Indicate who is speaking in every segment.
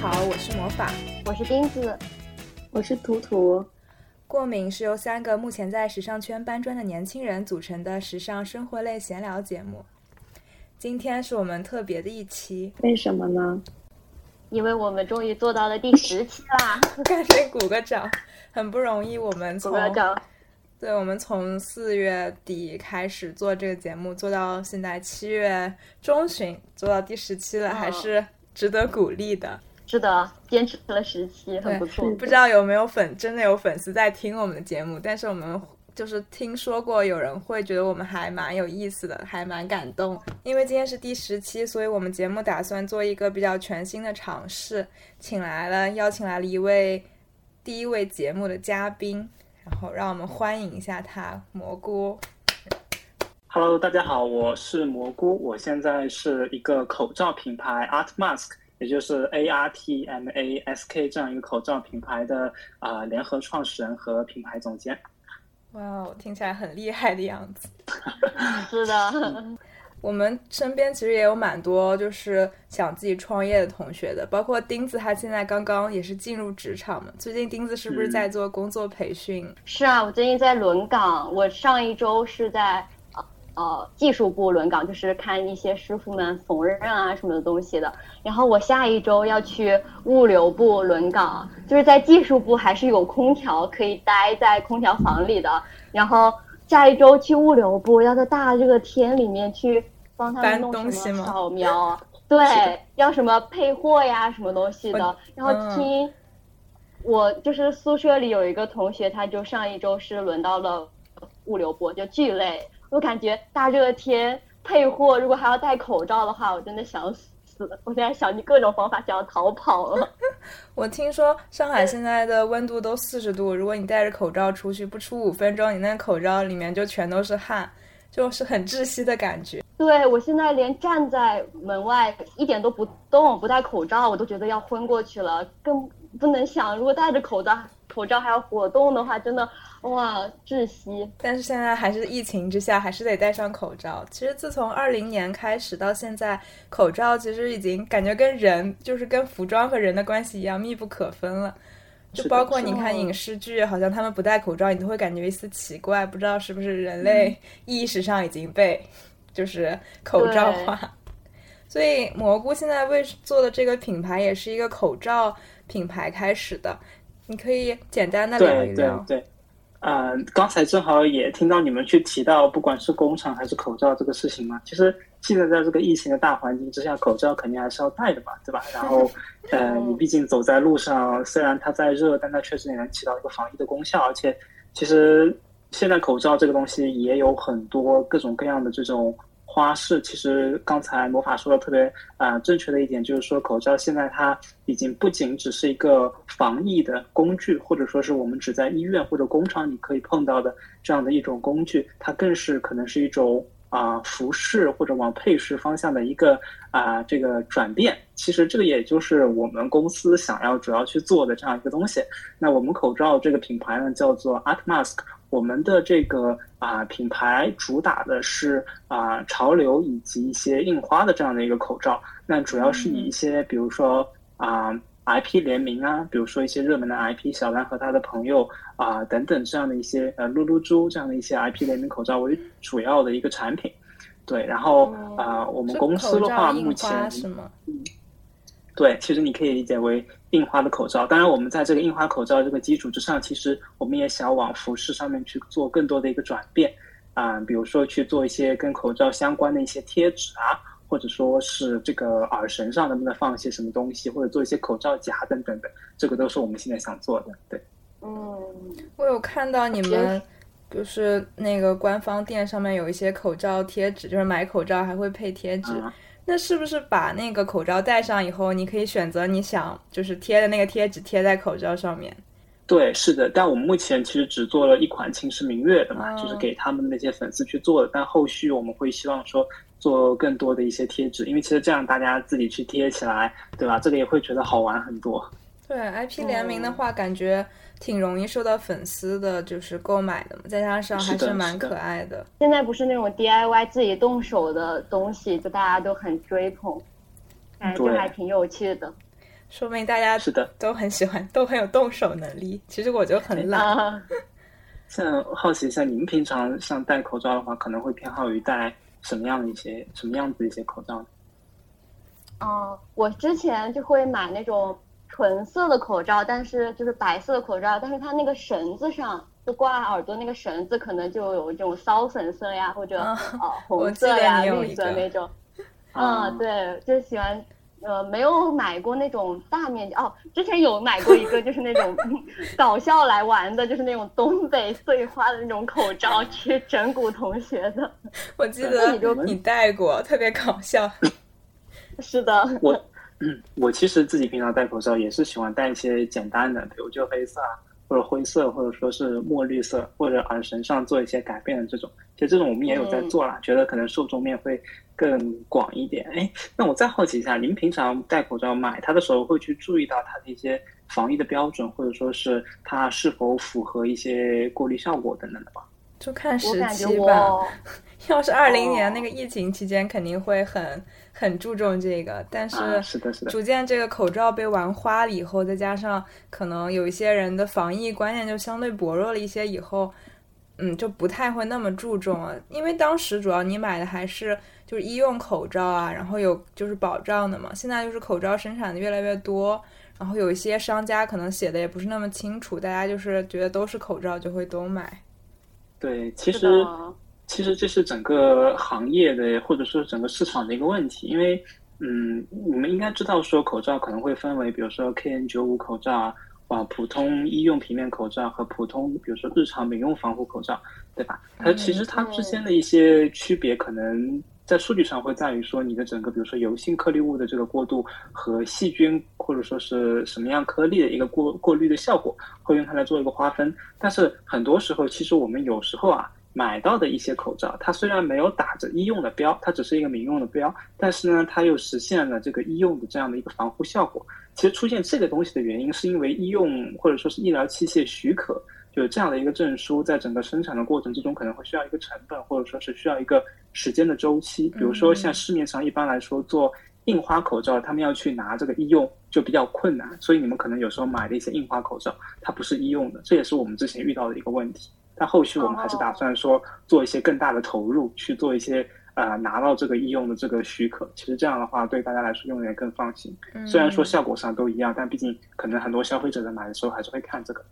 Speaker 1: 好，我是魔法，
Speaker 2: 我是钉子，
Speaker 3: 我是图图。
Speaker 1: 过敏是由三个目前在时尚圈搬砖的年轻人组成的时尚生活类闲聊节目。今天是我们特别的一期，
Speaker 3: 为什么呢？
Speaker 2: 因为我们终于做到了第十期啦！
Speaker 1: 赶紧鼓个掌，很不容易。我们从对，我们从四月底开始做这个节目，做到现在七月中旬，做到第十期了，还是值得鼓励的。
Speaker 2: 是的，坚持了十期，很不错。
Speaker 1: 不知道有没有粉，真的有粉丝在听我们的节目，但是我们就是听说过有人会觉得我们还蛮有意思的，还蛮感动。因为今天是第十期，所以我们节目打算做一个比较全新的尝试，请来了邀请来了一位第一位节目的嘉宾。然后让我们欢迎一下他，蘑菇。
Speaker 4: Hello，大家好，我是蘑菇，我现在是一个口罩品牌 Art Mask，也就是 A R T M A S K 这样一个口罩品牌的啊联合创始人和品牌总监。
Speaker 1: 哇哦，听起来很厉害的样子。
Speaker 2: 是的。
Speaker 1: 我们身边其实也有蛮多就是想自己创业的同学的，包括钉子，他现在刚刚也是进入职场嘛。最近钉子是不是在做工作培训？
Speaker 2: 是啊，我最近在轮岗。我上一周是在呃呃技术部轮岗，就是看一些师傅们缝纫啊什么的东西的。然后我下一周要去物流部轮岗，就是在技术部还是有空调可以待在空调房里的。然后。下一周去物流部，要在大热天里面去帮他们弄什么扫描，对，要什么配货呀，什么东西的。然后听我就是宿舍里有一个同学，他就上一周是轮到了物流部，就巨累。我感觉大热天配货，如果还要戴口罩的话，我真的想死。我现在想尽各种方法想要逃跑了。
Speaker 1: 我听说上海现在的温度都四十度，如果你戴着口罩出去，不出五分钟，你那口罩里面就全都是汗，就是很窒息的感觉。
Speaker 2: 对我现在连站在门外一点都不动，不戴口罩，我都觉得要昏过去了，更不能想如果戴着口罩。口罩还要活动的话，真的哇窒息！
Speaker 1: 但是现在还是疫情之下，还是得戴上口罩。其实自从二零年开始到现在，口罩其实已经感觉跟人就是跟服装和人的关系一样密不可分了。就包括你看影视剧，好像他们不戴口罩，你都会感觉一丝奇怪，不知道是不是人类意识上已经被就是口罩化。所以蘑菇现在为做的这个品牌也是一个口罩品牌开始的。你可以简单的聊一聊。
Speaker 4: 对对对，呃，刚才正好也听到你们去提到，不管是工厂还是口罩这个事情嘛。其实现在在这个疫情的大环境之下，口罩肯定还是要戴的嘛，对吧？然后，呃，你毕竟走在路上，虽然它再热，但它确实也能起到一个防疫的功效。而且，其实现在口罩这个东西也有很多各种各样的这种。花式其实刚才魔法说的特别啊正确的一点就是说口罩现在它已经不仅只是一个防疫的工具，或者说是我们只在医院或者工厂你可以碰到的这样的一种工具，它更是可能是一种啊服饰或者往配饰方向的一个啊这个转变。其实这个也就是我们公司想要主要去做的这样一个东西。那我们口罩这个品牌呢叫做 Art Mask。我们的这个啊品牌主打的是啊潮流以及一些印花的这样的一个口罩，那主要是以一些比如说啊 IP 联名啊，比如说一些热门的 IP 小兰和他的朋友啊等等这样的一些呃露露猪这样的一些 IP 联名口罩为主要的一个产品，对，然后啊我们公司的话目前
Speaker 1: 嗯。
Speaker 4: 对，其实你可以理解为印花的口罩。当然，我们在这个印花口罩这个基础之上，其实我们也想往服饰上面去做更多的一个转变啊，比如说去做一些跟口罩相关的一些贴纸啊，或者说是这个耳绳上能不能放一些什么东西，或者做一些口罩夹等等的，这个都是我们现在想做的。对，
Speaker 2: 嗯，
Speaker 1: 我有看到你们就是那个官方店上面有一些口罩贴纸，就是买口罩还会配贴纸。那是不是把那个口罩戴上以后，你可以选择你想就是贴的那个贴纸贴在口罩上面？
Speaker 4: 对，是的。但我们目前其实只做了一款秦时明月的嘛，就是给他们那些粉丝去做的。但后续我们会希望说做更多的一些贴纸，因为其实这样大家自己去贴起来，对吧？这个也会觉得好玩很多。
Speaker 1: 对，IP 联名的话，感觉。挺容易受到粉丝的，就是购买的嘛，再加上还是蛮可爱的。
Speaker 2: 现在不是那种 DIY 自己动手的东西，就大家都很追捧，感觉还挺有趣的。
Speaker 1: 说明大家
Speaker 4: 是的，
Speaker 1: 都很喜欢，都很有动手能力。其实我就很懒。
Speaker 2: 啊，
Speaker 4: 像好奇一下，你们平常像戴口罩的话，可能会偏好于戴什么样的一些什么样子的一些口罩呢？
Speaker 2: 哦，我之前就会买那种纯色的口罩，但是就是白色的口罩，但是它那个绳子上就挂耳朵那个绳子，可能就有这种骚粉色呀，或者、
Speaker 1: 啊
Speaker 2: 呃 红色呀、绿色那种。
Speaker 4: 啊
Speaker 2: 嗯，对，就喜欢。呃，没有买过那种大面积哦，之前有买过一个，就是那种 搞笑来玩的，就是那种东北碎花的那种口罩，去整蛊同学的。
Speaker 1: 我记得
Speaker 2: 你就
Speaker 1: 你戴过，特别搞笑。
Speaker 2: 是的，
Speaker 4: 我，嗯，我其实自己平常戴口罩也是喜欢戴一些简单的，比如就黑色啊，或者灰色，或者说是墨绿色，或者耳绳上做一些改变的这种。其实这种我们也有在做啦，觉得可能受众面会更广一点。哎，那我再好奇一下，您平常戴口罩买它的时候，会去注意到它的一些防疫的标准，或者说是它是否符合一些过滤效果等等的吧？
Speaker 1: 就看时期吧。要是二零年
Speaker 2: 哦
Speaker 1: 那个疫情期间，肯定会很很注重这个。但是
Speaker 4: 啊，是的，是的，
Speaker 1: 逐渐这个口罩被玩花了以后，再加上可能有一些人的防疫观念就相对薄弱了一些，以后，嗯，就不太会那么注重了。因为当时主要你买的还是就是医用口罩啊，然后有就是保障的嘛。现在就是口罩生产的越来越多，然后有一些商家可能写的也不是那么清楚，大家就是觉得都是口罩就会都买。
Speaker 4: 对，其实。其实这是整个行业的，或者说整个市场的一个问题，因为，嗯，你们应该知道说口罩可能会分为，比如说 KN95 口罩啊，啊，普通医用平面口罩和普通，比如说日常民用防护口罩，对吧？它其实它之间的一些区别，可能在数据上会在于说你的整个，比如说油性颗粒物的这个过渡和细菌或者说是什么样颗粒的一个过过滤的效果，会用它来做一个划分。但是很多时候，其实我们有时候啊。买到的一些口罩，它虽然没有打着医用的标，它只是一个民用的标，但是呢，它又实现了这个医用的这样的一个防护效果。其实出现这个东西的原因，是因为医用或者说是医疗器械许可，就是这样的一个证书，在整个生产的过程之中，可能会需要一个成本，或者说是需要一个时间的周期。比如说像市面上一般来说做印花口罩，他们要去拿这个医用就比较困难，所以你们可能有时候买的一些印花口罩，它不是医用的，这也是我们之前遇到的一个问题。但后续我们还是打算说做一些更大的投入，去做一些呃拿到这个医用的这个许可。其实这样的话对大家来说用的也更放心。虽然说效果上都一样，但毕竟可能很多消费者在买的时候还是会看这个。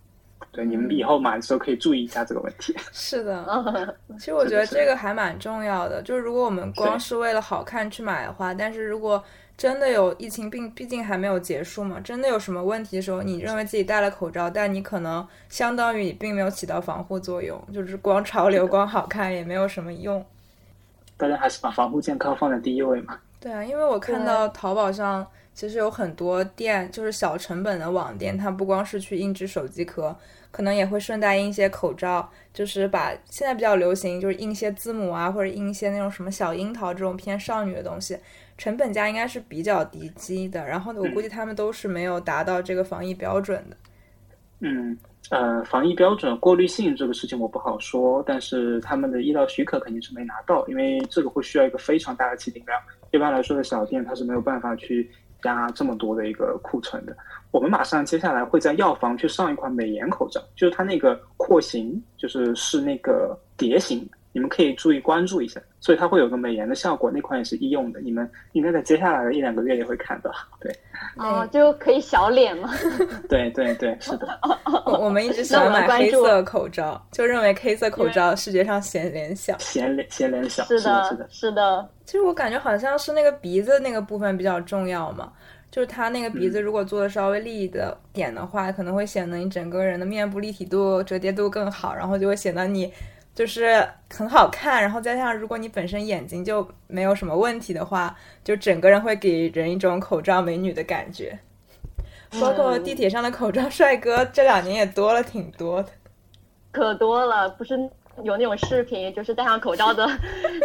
Speaker 4: 对，你们以后买的时候可以注意一下这个问题。
Speaker 1: 是的，
Speaker 2: 嗯
Speaker 1: 其实我觉得这个还蛮重要的。就是如果我们光是为了好看去买的话，但是如果真的有疫情病，毕竟还没有结束嘛，真的有什么问题的时候，你认为自己戴了口罩，但你可能相当于你并没有起到防护作用，就是光潮流、光好看也没有什么用。
Speaker 4: 大家还是把防护健康放在第一位嘛。
Speaker 1: 对啊，因为我看到淘宝上其实有很多店，就是小成本的网店，它不光是去印制手机壳，可能也会顺带印一些口罩，就是把现在比较流行，就是印一些字母啊，或者印一些那种什么小樱桃这种偏少女的东西，成本价应该是比较低基的。然后呢，我估计他们都是没有达到这个防疫标准的。
Speaker 4: 嗯，呃，防疫标准过滤性这个事情我不好说，但是他们的医疗许可肯定是没拿到，因为这个会需要一个非常大的起订量。一般来说的小店它是没有办法去压这么多的一个库存的。我们马上接下来会在药房去上一款美颜口罩，就是它那个廓形，就是是那个蝶形，你们可以注意关注一下，所以它会有个美颜的效果，那款也是医用的，你们应该在接下来的一两个月也会看到。对，
Speaker 2: 哦，就可以小脸嘛。
Speaker 4: 对对对，是的。
Speaker 1: 我我们一直想买黑色口罩，就认为黑色口罩视觉上显脸小。
Speaker 4: 显脸显脸小，
Speaker 2: 是
Speaker 4: 是的，是的
Speaker 2: 的，。是的，
Speaker 1: 其实我感觉好像是那个鼻子那个部分比较重要嘛，就是它那个鼻子如果做的稍微立的点的话，可能会显得你整个人的面部立体度、折叠度更好，然后就会显得你就是很好看。然后再加上如果你本身眼睛就没有什么问题的话，就整个人会给人一种口罩美女的感觉。包括地铁上的口罩帅哥，这两年也多了挺多的。
Speaker 2: 可多了，不是有那种视频，就是戴上口罩的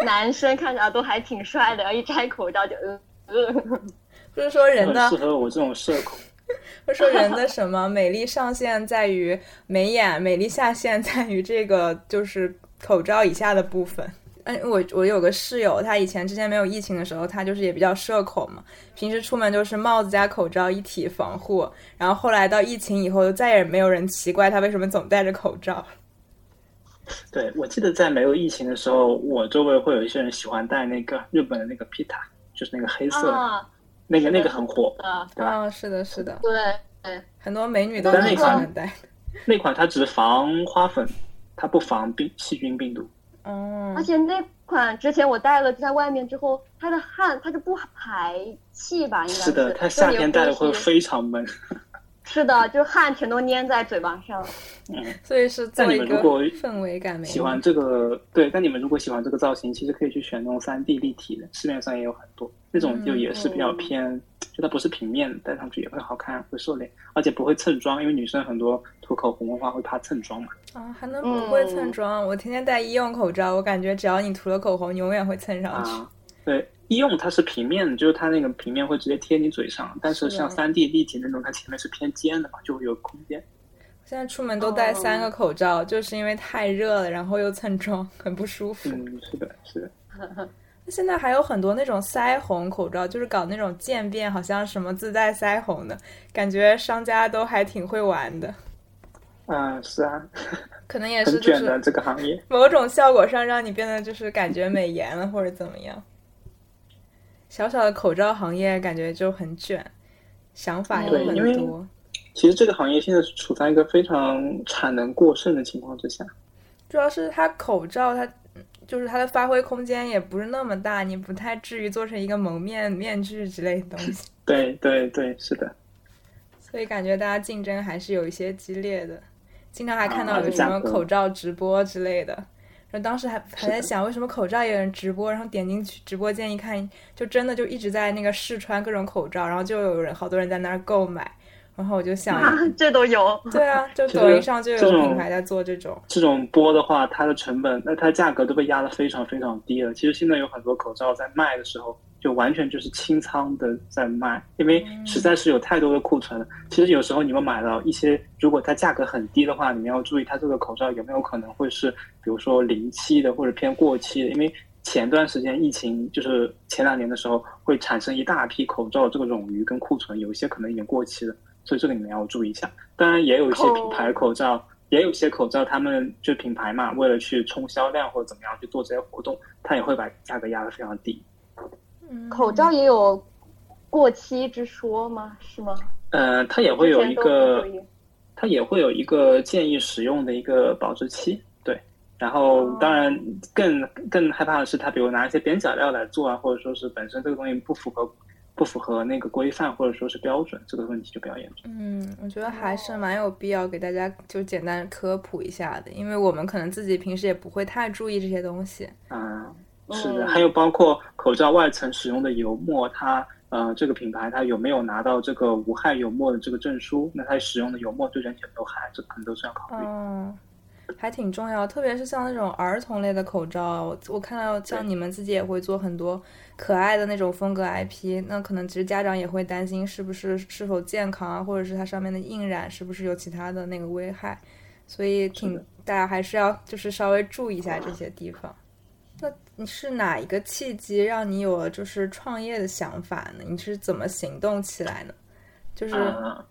Speaker 2: 男生看起来都还挺帅的，一摘口罩就呃呃。
Speaker 1: 不是说人呢
Speaker 4: 适合我这种社恐。
Speaker 1: 会说人的什么美丽上限在于眉眼，美丽下限在于这个就是口罩以下的部分。嗯，我我有个室友，他以前之前没有疫情的时候，他就是也比较社恐嘛，平时出门就是帽子加口罩一体防护。然后后来到疫情以后，就再也没有人奇怪他为什么总戴着口罩。
Speaker 4: 对，我记得在没有疫情的时候，我周围会有一些人喜欢戴那个日本的那个 Pita，就是那个黑色的，
Speaker 2: 啊，
Speaker 4: 那个那个很火，
Speaker 2: 啊，
Speaker 4: 对吧？
Speaker 1: 啊，是的，是的，
Speaker 2: 对对，
Speaker 1: 很多美女都
Speaker 4: 但那款
Speaker 1: 戴。
Speaker 4: 那款它只防花粉，它不防病细菌病毒。
Speaker 1: 嗯
Speaker 2: 而，且那款之前我戴了，在外面之后，它的汗它就不排气吧？应该
Speaker 4: 是的，它夏天戴了会非常闷。
Speaker 2: 是的，就汗全都粘在嘴巴上。
Speaker 4: 嗯，
Speaker 1: 所以是做
Speaker 4: 但
Speaker 1: 一个
Speaker 4: 你们如果
Speaker 1: 氛围感美。
Speaker 4: 喜欢这个对，但你们如果喜欢这个造型，其实可以去选那种三 D 立体的，市面上也有很多。那种就也是比较偏，就它不是平面的，戴上去也会好看，会瘦脸，而且不会蹭妆，因为女生很多涂口红的话会怕蹭妆嘛。
Speaker 1: 啊，还能不会蹭妆？我天天戴医用口罩，我感觉只要你涂了口红，你永远会蹭上去。
Speaker 4: 啊，对，医用它是平面的，就是它那个平面会直接贴你嘴上，但是像三 D 立体那种，它前面是偏尖的嘛，就会有空间。
Speaker 1: 现在出门都戴三个口罩，就是因为太热了，然后又蹭妆，很不舒服。
Speaker 4: 嗯，是的，是的。
Speaker 1: 现在还有很多那种腮红口罩，就是搞那种渐变，好像什么自带腮红的，感觉商家都还挺会玩的。
Speaker 4: 嗯，是啊，
Speaker 1: 可能也是
Speaker 4: 卷的
Speaker 1: 就是
Speaker 4: 这个行业。
Speaker 1: 某种效果上让你变得就是感觉美颜了或者怎么样。小小的口罩行业感觉就很卷，想法有很多。
Speaker 4: 其实这个行业现在是处在一个非常产能过剩的情况之下。
Speaker 1: 主要是它口罩它就是它的发挥空间也不是那么大，你不太至于做成一个蒙面面具之类的东西，
Speaker 4: 对对对，是的。
Speaker 1: 所以感觉大家竞争还是有一些激烈的。经常还看到
Speaker 4: 啊
Speaker 1: 有什么口罩直播之类的，然后当时还还在想为什么口罩也有人直播，然后点进去直播间一看，就真的就一直在那个试穿各种口罩，然后就有人好多人在那儿购买，然后我就想，
Speaker 2: 啊，这都有。
Speaker 1: 对啊，就抖音上就有品牌在做这种，
Speaker 4: 这种播的话，它的成本，那它的价格都被压得非常非常低了。其实现在有很多口罩在卖的时候，就完全就是清仓的在卖，因为实在是有太多的库存了。其实有时候你们买到一些，如果它价格很低的话，你们要注意它这个口罩有没有可能会是，比如说临期的或者偏过期的，因为前段时间疫情就是前两年的时候，会产生一大批口罩这个冗余跟库存，有一些可能已经过期了，所以这个你们要注意一下。当然，也有一些品牌口罩，也有一些口罩，他们就品牌嘛，为了去冲销量或者怎么样去做这些活动，他也会把价格压得非常低。
Speaker 1: 嗯
Speaker 2: 口罩也有过期之说吗？是吗？
Speaker 4: 呃，它也会有一个它也会有一个建议使用的一个保质期，对。然后
Speaker 2: 哦
Speaker 4: 当然更更害怕的是，它比如拿一些边角料来做啊，或者说是本身这个东西不符合不符合那个规范或者说是标准，这个问题就比较严重。
Speaker 1: 嗯，我觉得还是蛮有必要给大家就简单科普一下的，因为我们可能自己平时也不会太注意这些东西。
Speaker 4: 啊、是的，
Speaker 2: 嗯
Speaker 4: 还有包括口罩外层使用的油墨，它呃这个品牌它有没有拿到这个无害油墨的这个证书？那它使用的油墨对人体有没有害？这可能都是要考虑。
Speaker 1: 嗯，还挺重要，特别是像那种儿童类的口罩，我我看到像你们自己也会做很多可爱的那种风格 IP，那可能其实家长也会担心是不是是否健康啊，或者是它上面的印染是不是有其他的那个危害，所以挺大家还是要就是稍微注意一下这些地方。那你是哪一个契机让你有了就是创业的想法呢？你是怎么行动起来呢？就是
Speaker 4: 啊、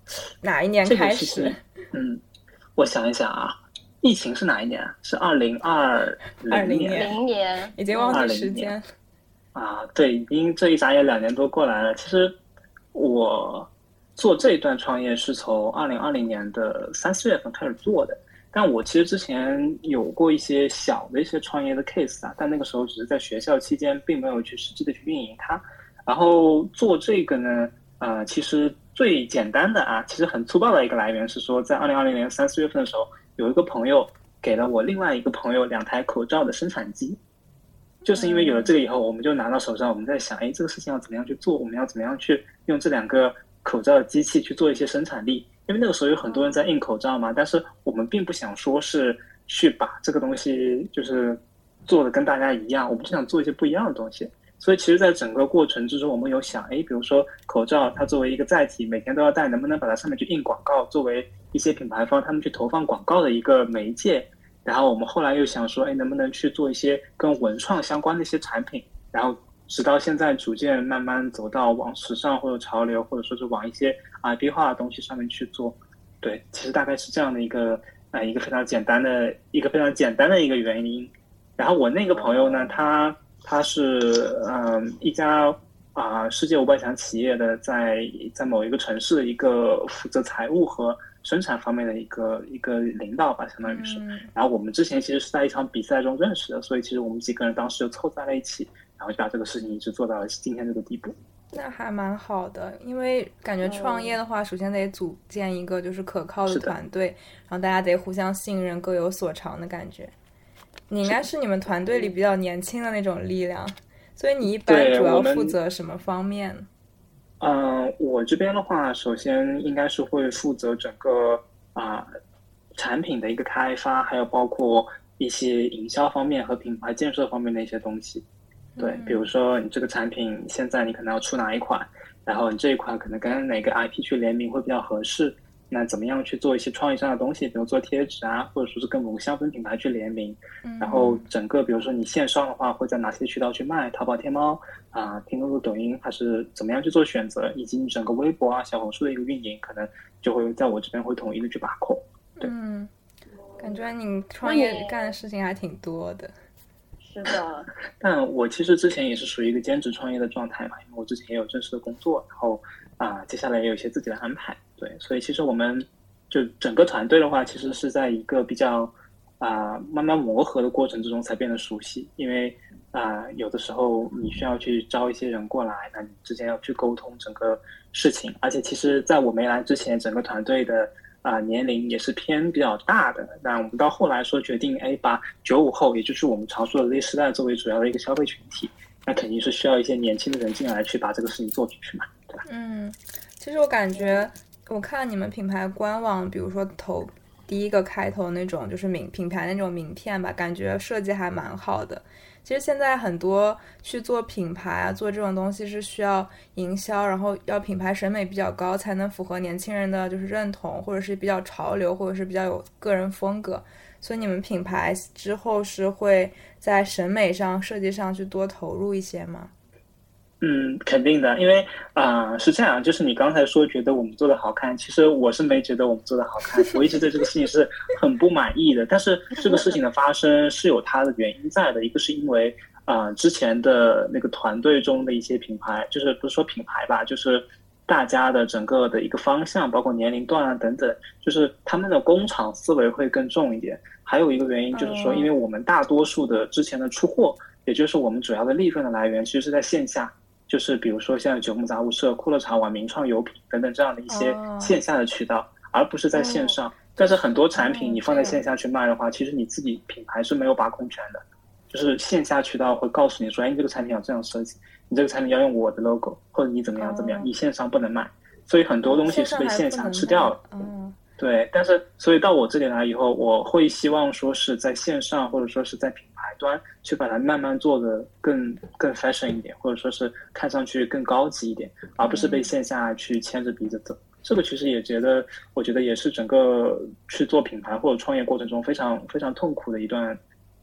Speaker 1: 哪一年开始？
Speaker 4: 嗯，我想一想啊，疫情是哪一年啊？是二零二
Speaker 1: 20
Speaker 4: 零
Speaker 1: 年
Speaker 2: 零年
Speaker 1: 已经忘记时间。
Speaker 4: 啊，对，已经这一眨眼两年多过来了。其实我做这一段创业是从二零二零年的三四月份开始做的，但我其实之前有过一些小的一些创业的 case 啊，但那个时候只是在学校期间，并没有去实际的去运营它。然后做这个呢，呃，其实最简单的啊，其实很粗暴的一个来源是说，在二零二零年三四月份的时候，有一个朋友给了我另外一个朋友两台口罩的生产机。就是因为有了这个以后，我们就拿到手上，我们在想，哎，这个事情要怎么样去做？我们要怎么样去用这两个口罩的机器去做一些生产力？因为那个时候有很多人在印口罩嘛，但是我们并不想说是去把这个东西就是做的跟大家一样，我们就想做一些不一样的东西。所以其实，在整个过程之中，我们有想，哎，比如说口罩，它作为一个载体，每天都要戴，能不能把它上面去印广告，作为一些品牌方他们去投放广告的一个媒介？然后我们后来又想说，哎，能不能去做一些跟文创相关的一些产品？然后直到现在，逐渐慢慢走到往时尚或者潮流，或者说是往一些 IP 化的东西上面去做。对，其实大概是这样的一个呃一个非常简单的一个非常简单的一个原因。然后我那个朋友呢，他他是嗯一家啊世界五百强企业的在在某一个城市的一个负责财务和。生产方面的一个一个领导吧，相当于是。然后我们之前其实是在一场比赛中认识的，所以其实我们几个人当时就凑在了一起，然后就把这个事情一直做到了今天这个地步。
Speaker 1: 那还蛮好的，因为感觉创业的话，首先得组建一个就是可靠的团队，然后大家得互相信任，各有所长的感觉。你应该是你们团队里比较年轻的那种力量，所以你一般主要负责什么方面？
Speaker 4: 嗯，我这边的话，首先应该是会负责整个啊产品的一个开发，还有包括一些营销方面和品牌建设方面的一些东西。对，比如说你这个产品现在你可能要出哪一款，然后你这一款可能跟哪个 IP 去联名会比较合适。那怎么样去做一些创意上的东西，比如做贴纸啊，或者说是跟某个香氛品牌去联名，然后整个比如说你线上的话会在哪些渠道去卖，淘宝、天猫啊、拼多多、抖音，还是怎么样去做选择，以及你整个微博啊、小红书的一个运营，可能就会在我这边会统一的去把控。
Speaker 1: 嗯，感觉你创业干的事情还挺多的。
Speaker 2: 是的，
Speaker 4: 但我其实之前也是属于一个兼职创业的状态嘛，因为我之前也有正式的工作，然后啊，接下来也有一些自己的安排。对，所以其实我们就整个团队的话，其实是在一个比较啊慢慢磨合的过程之中才变得熟悉。因为啊有的时候你需要去招一些人过来，那你之间要去沟通整个事情。而且其实在我没来之前，整个团队的啊年龄也是偏比较大的。那我们到后来说决定，哎，把九五后，也就是我们常说的 Z 时代作为主要的一个消费群体，那肯定是需要一些年轻的人进来去把这个事情做出去嘛，对吧？
Speaker 1: 嗯，其实我感觉。我看你们品牌官网，比如说投第一个开头那种，就是名品牌那种名片吧，感觉设计还蛮好的。其实现在很多去做品牌啊，做这种东西是需要营销，然后要品牌审美比较高，才能符合年轻人的就是认同，或者是比较潮流，或者是比较有个人风格。所以你们品牌之后是会在审美上、设计上去多投入一些吗？
Speaker 4: 嗯，肯定的，因为啊是这样，就是你刚才说觉得我们做的好看，其实我是没觉得我们做的好看，我一直对这个事情是很不满意的。但是这个事情的发生是有它的原因在的，一个是因为啊之前的那个团队中的一些品牌，就是不是说品牌吧，就是大家的整个的一个方向，包括年龄段啊等等，就是他们的工厂思维会更重一点。还有一个原因就是说，因为我们大多数的之前的出货，也就是我们主要的利润的来源，其实是在线下。就是比如说像九牧杂物社、酷乐茶网、名创优品等等这样的一些线下的渠道，而不是在线上。但是很多产品你放在线下去卖的话，其实你自己品牌是没有把控权的。就是线下渠道会告诉你说：“哎，你这个产品要这样设计，你这个产品要用我的 logo，或者你怎么样怎么样，你线上不能卖。”所以很多东西是被线下吃掉了。对，但是所以到我这里来以后，我会希望说是在线上，或者说是在品牌端去把它慢慢做的更更 fashion 一点，或者说是看上去更高级一点，而不是被线下去牵着鼻子走。这个其实也觉得，我觉得也是整个去做品牌或者创业过程中非常非常痛苦的一段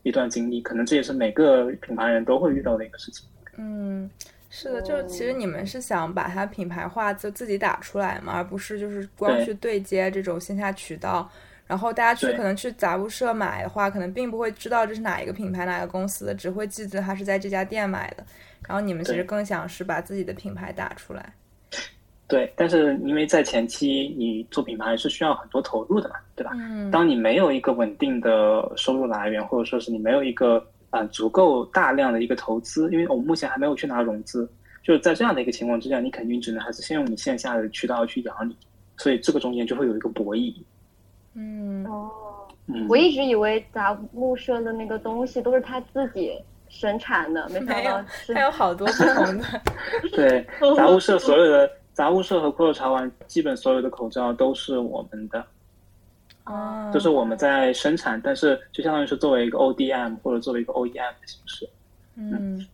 Speaker 4: 一段经历，可能这也是每个品牌人都会遇到的一个事情。
Speaker 1: 嗯。是的，就是其实你们是想把它品牌化，就自己打出来嘛，而不是就是光去对接这种线下渠道。然后大家去可能去杂物社买的话，可能并不会知道这是哪一个品牌、哪个公司的，只会记得它是在这家店买的。然后你们其实更想是把自己的品牌打出来。
Speaker 4: 对，但是因为在前期你做品牌是需要很多投入的嘛，对吧？
Speaker 1: 嗯。
Speaker 4: 当你没有一个稳定的收入来源，或者说是你没有一个。啊，足够大量的一个投资，因为我们目前还没有去拿融资，就是在这样的一个情况之下，你肯定只能还是先用你线下的渠道去养你，所以这个中间就会有一个博弈。
Speaker 1: 嗯
Speaker 2: 哦，我一直以为杂物社的那个东西都是他自己生产的，没想到
Speaker 1: 还有好多不同的。
Speaker 4: 对，杂物社所有的杂物社和骷髅茶丸，基本所有的口罩都是我们的。
Speaker 1: 哦，
Speaker 4: 就是我们在生产，但是就相当于是作为一个 ODM 或者作为一个 OEM 的形式。
Speaker 1: 嗯，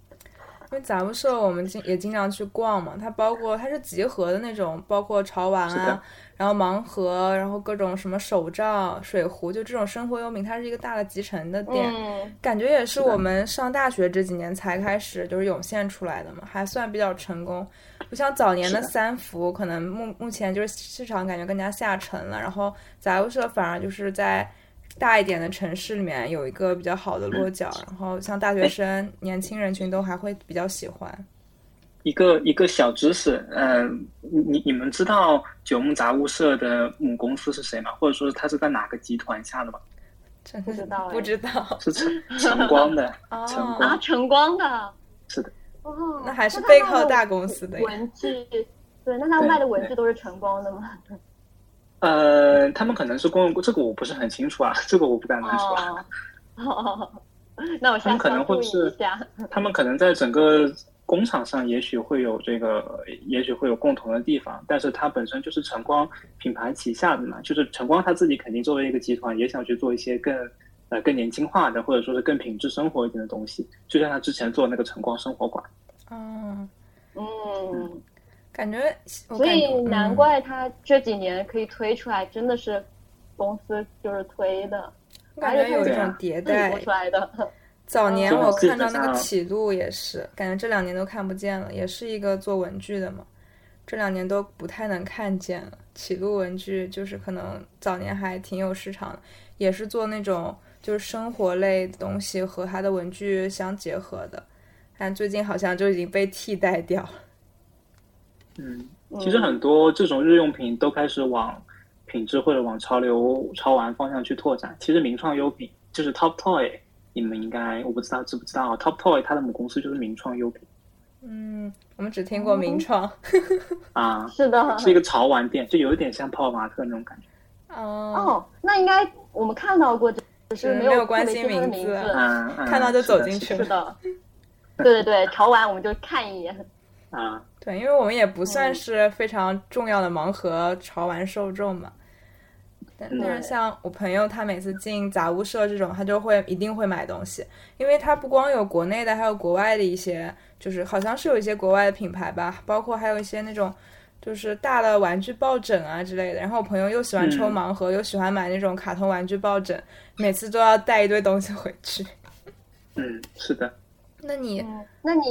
Speaker 1: 因为杂物社我们经也经常去逛嘛，它包括它是集合的那种，包括潮玩啊，然后盲盒，然后各种什么手账、水壶，就这种生活用品，它是一个大的集成的店。
Speaker 2: 嗯，
Speaker 1: 感觉也是我们上大学这几年才开始就是涌现出来的嘛，还算比较成功。不像早年的三福，可能目目前就是市场感觉更加下沉了，然后杂物社反而就是在大一点的城市里面有一个比较好的落脚，然后像大学生、年轻人群都还会比较喜欢。
Speaker 4: 一个一个小知识，嗯、你你们知道九牧杂物社的母公司是谁吗？或者说它是在哪个集团下的吗？
Speaker 1: 真
Speaker 2: 不知道哎
Speaker 1: 不知道
Speaker 4: 是晨晨光的，
Speaker 1: 哦
Speaker 4: 晨
Speaker 2: 啊，
Speaker 4: 光
Speaker 2: 晨光的，
Speaker 4: 是的，
Speaker 2: 哦，
Speaker 1: 那还是背靠大公司的呀。
Speaker 2: 文具，对，那他卖的文具都是晨光的吗？
Speaker 4: 呃，他们可能是公用，这个我不是很清楚啊，这个我不敢乱说。
Speaker 2: 哦，那我下
Speaker 4: 他们可能会是
Speaker 2: 一下。
Speaker 4: 他们可能在整个工厂上也许会有这个，也许会有共同的地方，但是它本身就是晨光品牌旗下的嘛，就是晨光他自己肯定作为一个集团，也想去做一些更呃更年轻化的，或者说是更品质生活一点的东西，就像他之前做那个晨光生活馆。
Speaker 1: 嗯，
Speaker 2: 嗯，
Speaker 1: 感觉
Speaker 2: 所以难
Speaker 1: 嗯
Speaker 2: 怪他这几年可以推出来，真的是公司就是推的，
Speaker 1: 感觉有一种迭代。
Speaker 2: 出来的。
Speaker 1: 早年我看到那个启路也是，感觉这两年都看不见了，也是一个做文具的嘛，这两年都不太能看见了。启路文具就是可能早年还挺有市场的，也是做那种就是生活类的东西和它的文具相结合的，但最近好像就已经被替代掉了。
Speaker 4: 嗯，其实很多这种日用品都开始往品质或者往潮流、潮玩方向去拓展。其实名创优品就是 Top Toy，你们应该我不知道知不知道啊，Top Toy 它的母公司就是名创优品
Speaker 1: 嗯，我们只听过名创。
Speaker 4: 啊，
Speaker 2: 是的，
Speaker 4: 是一个潮玩店，就有一点像泡泡玛特那种感觉。
Speaker 1: 哦，
Speaker 2: 哦，那应该我们看到过，只
Speaker 1: 是
Speaker 2: 是
Speaker 1: 没有
Speaker 2: 有
Speaker 1: 关心名字看到就走进
Speaker 4: 是
Speaker 1: 去
Speaker 2: 是的，对对对，潮玩我们就看一眼。
Speaker 4: 的啊，
Speaker 1: 对，因为我们也不
Speaker 2: 嗯
Speaker 1: 算是非常重要的盲盒潮玩受众嘛。但
Speaker 4: 嗯
Speaker 1: 但是像我朋友，他每次进杂物社这种，他就会一定会买东西，因为他不光有国内的，还有国外的一些，就是好像是有一些国外的品牌吧，包括还有一些那种就是大的玩具抱枕啊之类的。然后我朋友又喜欢抽
Speaker 4: 嗯
Speaker 1: 盲盒，又喜欢买那种卡通玩具抱枕，每次都要带一堆东西回去。
Speaker 4: 嗯，是的。
Speaker 1: 那你
Speaker 2: 嗯，那你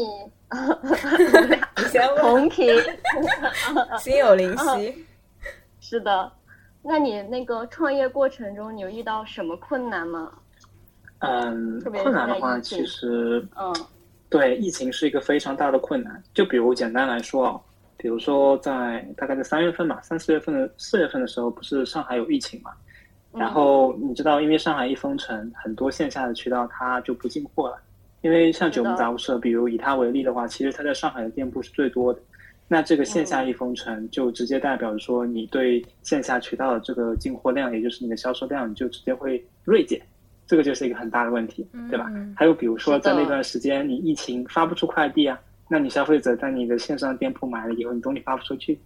Speaker 1: 你先问，
Speaker 2: 同频
Speaker 1: 心有灵犀。
Speaker 2: 是的，那你那个创业过程中，你有遇到什么困难吗？
Speaker 4: 嗯，困难的话，其实
Speaker 2: 嗯
Speaker 4: 对疫情是一个非常大的困难。就比如简单来说啊，比如说在大概在三月份吧，三四月份的四月份的时候，不是上海有疫情嘛？
Speaker 2: 嗯
Speaker 4: 然后你知道，因为上海一封城，很多线下的渠道它就不进货了。因为像九牧杂物社，比如以它为例的话，其实它在上海的店铺是最多的。那这个线下一封城，就直接代表着说，你对线下渠道的这个进货量，也就是你的销售量，你就直接会锐减，这个就是一个很大的问题，对吧？
Speaker 1: 嗯
Speaker 4: 还有比如说，在那段时间你疫情发不出快递啊，那你消费者在你的线上店铺买了以后，你东西发不出去，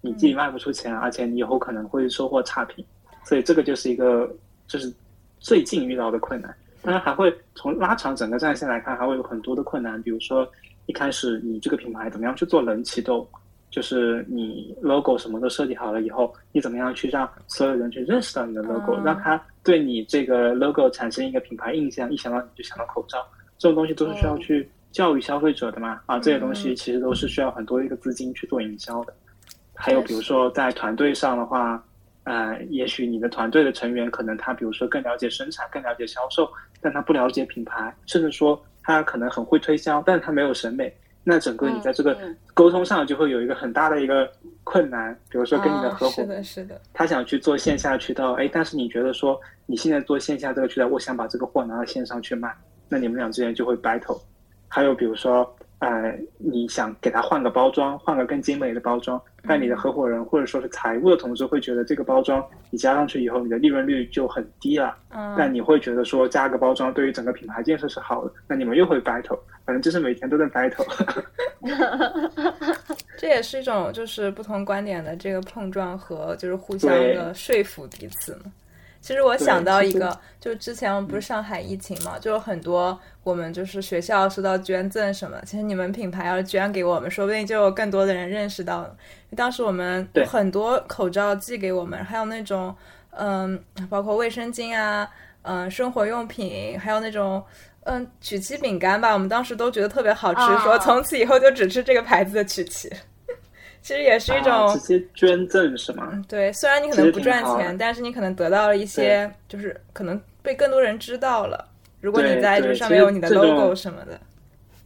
Speaker 4: 你自己卖不出钱，而且你以后可能会收获差评，所以这个就是一个就是最近遇到的困难。当然还会从拉长整个战线来看，还会有很多的困难，比如说一开始你这个品牌怎么样去做冷启动，就是你 logo 什么都设计好了以后，你怎么样去让所有人去认识到你的 logo，、
Speaker 1: 嗯
Speaker 4: 让他对你这个 logo 产生一个品牌印象，一想到你就想到口罩，这种东西都是需要去教育消费者的嘛，啊，这些东西其实都是需要很多一个资金去做营销的。还有比如说在团队上的话，呃，也许你的团队的成员可能他比如说更了解生产，更了解销售，但他不了解品牌，甚至说他可能很会推销，但他没有审美。那整个你在这个沟通上就会有一个很大的一个困难，比如说跟你的合伙
Speaker 1: 是的，是的，
Speaker 4: 他想去做线下渠道，哎，但是你觉得说你现在做线下这个渠道，我想把这个货拿到线上去卖，那你们俩之间就会 battle。还有比如说，呃，你想给他换个包装，换个更精美的包装，但你的合伙人或者说是财务的同事会觉得这个包装你加上去以后，你的利润率就很低了。
Speaker 1: 嗯，
Speaker 4: 但你会觉得说加个包装对于整个品牌建设是好的，那你们又会 battle，反正就是每天都在 battle。
Speaker 1: 这也是一种就是不同观点的这个碰撞和就是互相的说服彼此嘛。其实我想到一个，就之前不是上海疫情嘛，就有很多我们就是学校收到捐赠什么，其实你们品牌要是捐给我们，说不定就有更多的人认识到了。当时我们很多口罩寄给我们，还有那种嗯，包括卫生巾啊，嗯，生活用品，还有那种。嗯，曲奇饼干吧，我们当时都觉得特别好吃，
Speaker 2: 啊
Speaker 1: 说从此以后就只吃这个牌子的曲奇。其实也是一种、
Speaker 4: 啊直接捐赠是吗？
Speaker 1: 对，虽然你可能不赚钱，但是你可能得到了一些，就是可能被更多人知道了。如果你在这
Speaker 4: 对对
Speaker 1: 上面有你的 logo 什么的，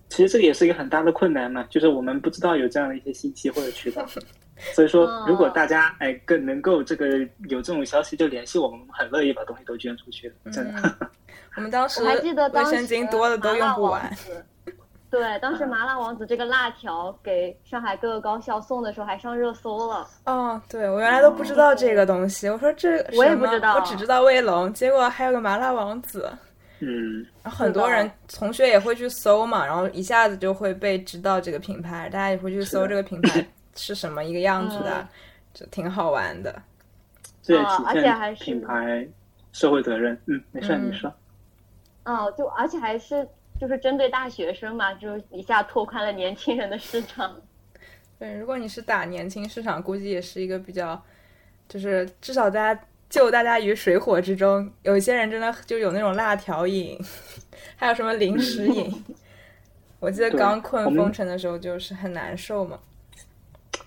Speaker 4: 其实这个也是一个很大的困难嘛，就是我们不知道有这样的一些信息或者渠道，所以说
Speaker 2: 哦
Speaker 4: 如果大家哎更能够这个有这种消息就联系我们，我们很乐意把东西都捐出去的，真的。
Speaker 1: 嗯，我们当时
Speaker 2: 我还记得
Speaker 1: 卫
Speaker 2: 当时
Speaker 1: 生巾多的都用不完。
Speaker 2: 对，当时麻辣王子这个辣条给上海各个高校送的时候还上热搜了。
Speaker 1: 哦，对我原来都不知道这个东西，我说这
Speaker 2: 我也
Speaker 1: 什么
Speaker 2: 不知道
Speaker 1: 我只知道卫龙，结果还有个麻辣王子。
Speaker 4: 嗯，
Speaker 1: 很多人同学也会去搜嘛，然后一下子就会被知道这个品牌，大家也会去搜这个品牌 是什么一个样子的
Speaker 2: 嗯，
Speaker 1: 就挺好玩的。
Speaker 4: 这也
Speaker 2: 啊
Speaker 4: 体
Speaker 2: 而且还是
Speaker 4: 现品牌社会责任。嗯，没事，
Speaker 1: 嗯
Speaker 4: 你说。
Speaker 2: 哦，就而且还是就是针对大学生嘛，就一下拓宽了年轻人的市场。
Speaker 1: 对，如果你是打年轻市场，估计也是一个比较，就是至少大家救大家于水火之中。有一些人真的就有那种辣条瘾，还有什么零食瘾。我记得刚困封城的时候，就是很难受嘛。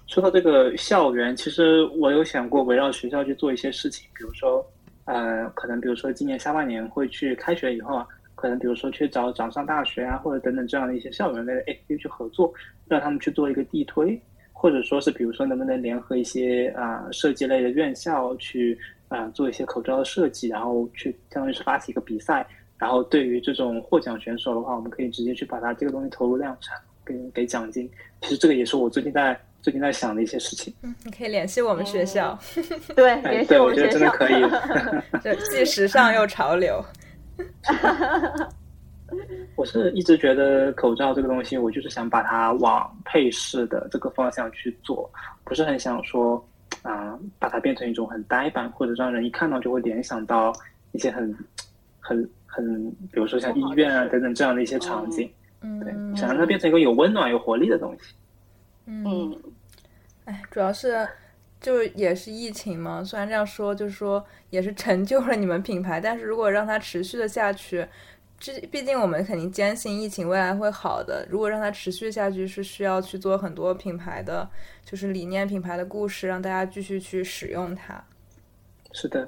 Speaker 4: 说到这个校园，其实我有想过围绕学校去做一些事情，比如说，呃，可能比如说今年下半年会去开学以后啊，可能比如说去找掌上大学啊，或者等等这样的一些校园类的 APP 去合作，让他们去做一个地推，或者说是比如说能不能联合一些啊、设计类的院校去啊、做一些口罩的设计，然后去相当于是发起一个比赛，然后对于这种获奖选手的话，我们可以直接去把它这个东西投入量产，给给奖金。其实这个也是我最近在最近在想的一些事情。
Speaker 1: 嗯，你可以联系我们学校，
Speaker 2: 对，
Speaker 4: 哎，
Speaker 2: 联系
Speaker 4: 对，
Speaker 2: 我
Speaker 4: 我觉得。真的可以。
Speaker 1: 就既时尚又潮流。
Speaker 4: 我是一直觉得口罩这个东西，我就是想把它往配饰的这个方向去做，不是很想说啊、把它变成一种很呆板，或者让人一看到就会联想到一些很很很，比如说像医院啊等等这样的一些场景。嗯对，
Speaker 1: 嗯。
Speaker 4: 想让它变成一个有温暖、有活力的东西。
Speaker 1: 嗯，
Speaker 2: 嗯，
Speaker 1: 哎，主要是就也是疫情嘛，虽然这样说，就是说也是成就了你们品牌，但是如果让它持续的下去，这毕竟我们肯定坚信疫情未来会好的。如果让它持续下去，是需要去做很多品牌的，就是理念、品牌的故事，让大家继续去使用它。
Speaker 4: 是的，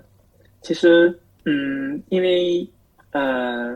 Speaker 4: 其实，嗯，因为呃，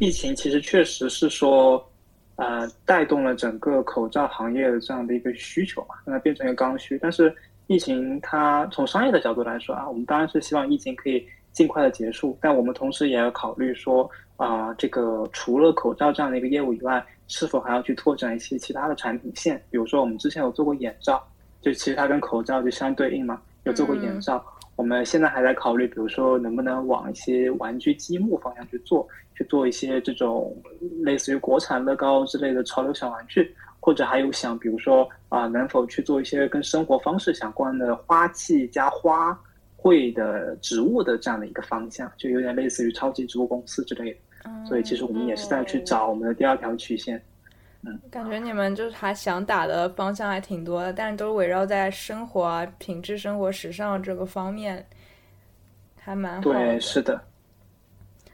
Speaker 4: 疫情其实确实是说，呃，带动了整个口罩行业的这样的一个需求嘛，让它变成一个刚需。但是疫情它从商业的角度来说啊，我们当然是希望疫情可以尽快的结束，但我们同时也要考虑说，啊、这个除了口罩这样的一个业务以外，是否还要去拓展一些其他的产品线？比如说我们之前有做过眼罩，就其实它跟口罩就相对应嘛，有做过眼罩。我们现在还在考虑，比如说能不能往一些玩具积木方向去做，去做一些这种类似于国产乐高之类的潮流小玩具，或者还有想，比如说啊、能否去做一些跟生活方式相关的花器加花卉的植物的这样的一个方向，就有点类似于超级植物公司之类的。所以其实我们也是在去找我们的第二条曲线。
Speaker 1: 嗯感觉你们就是还想打的方向还挺多的，但是都围绕在生活啊、品质生活、时尚这个方面，还蛮好的。
Speaker 4: 对，是的，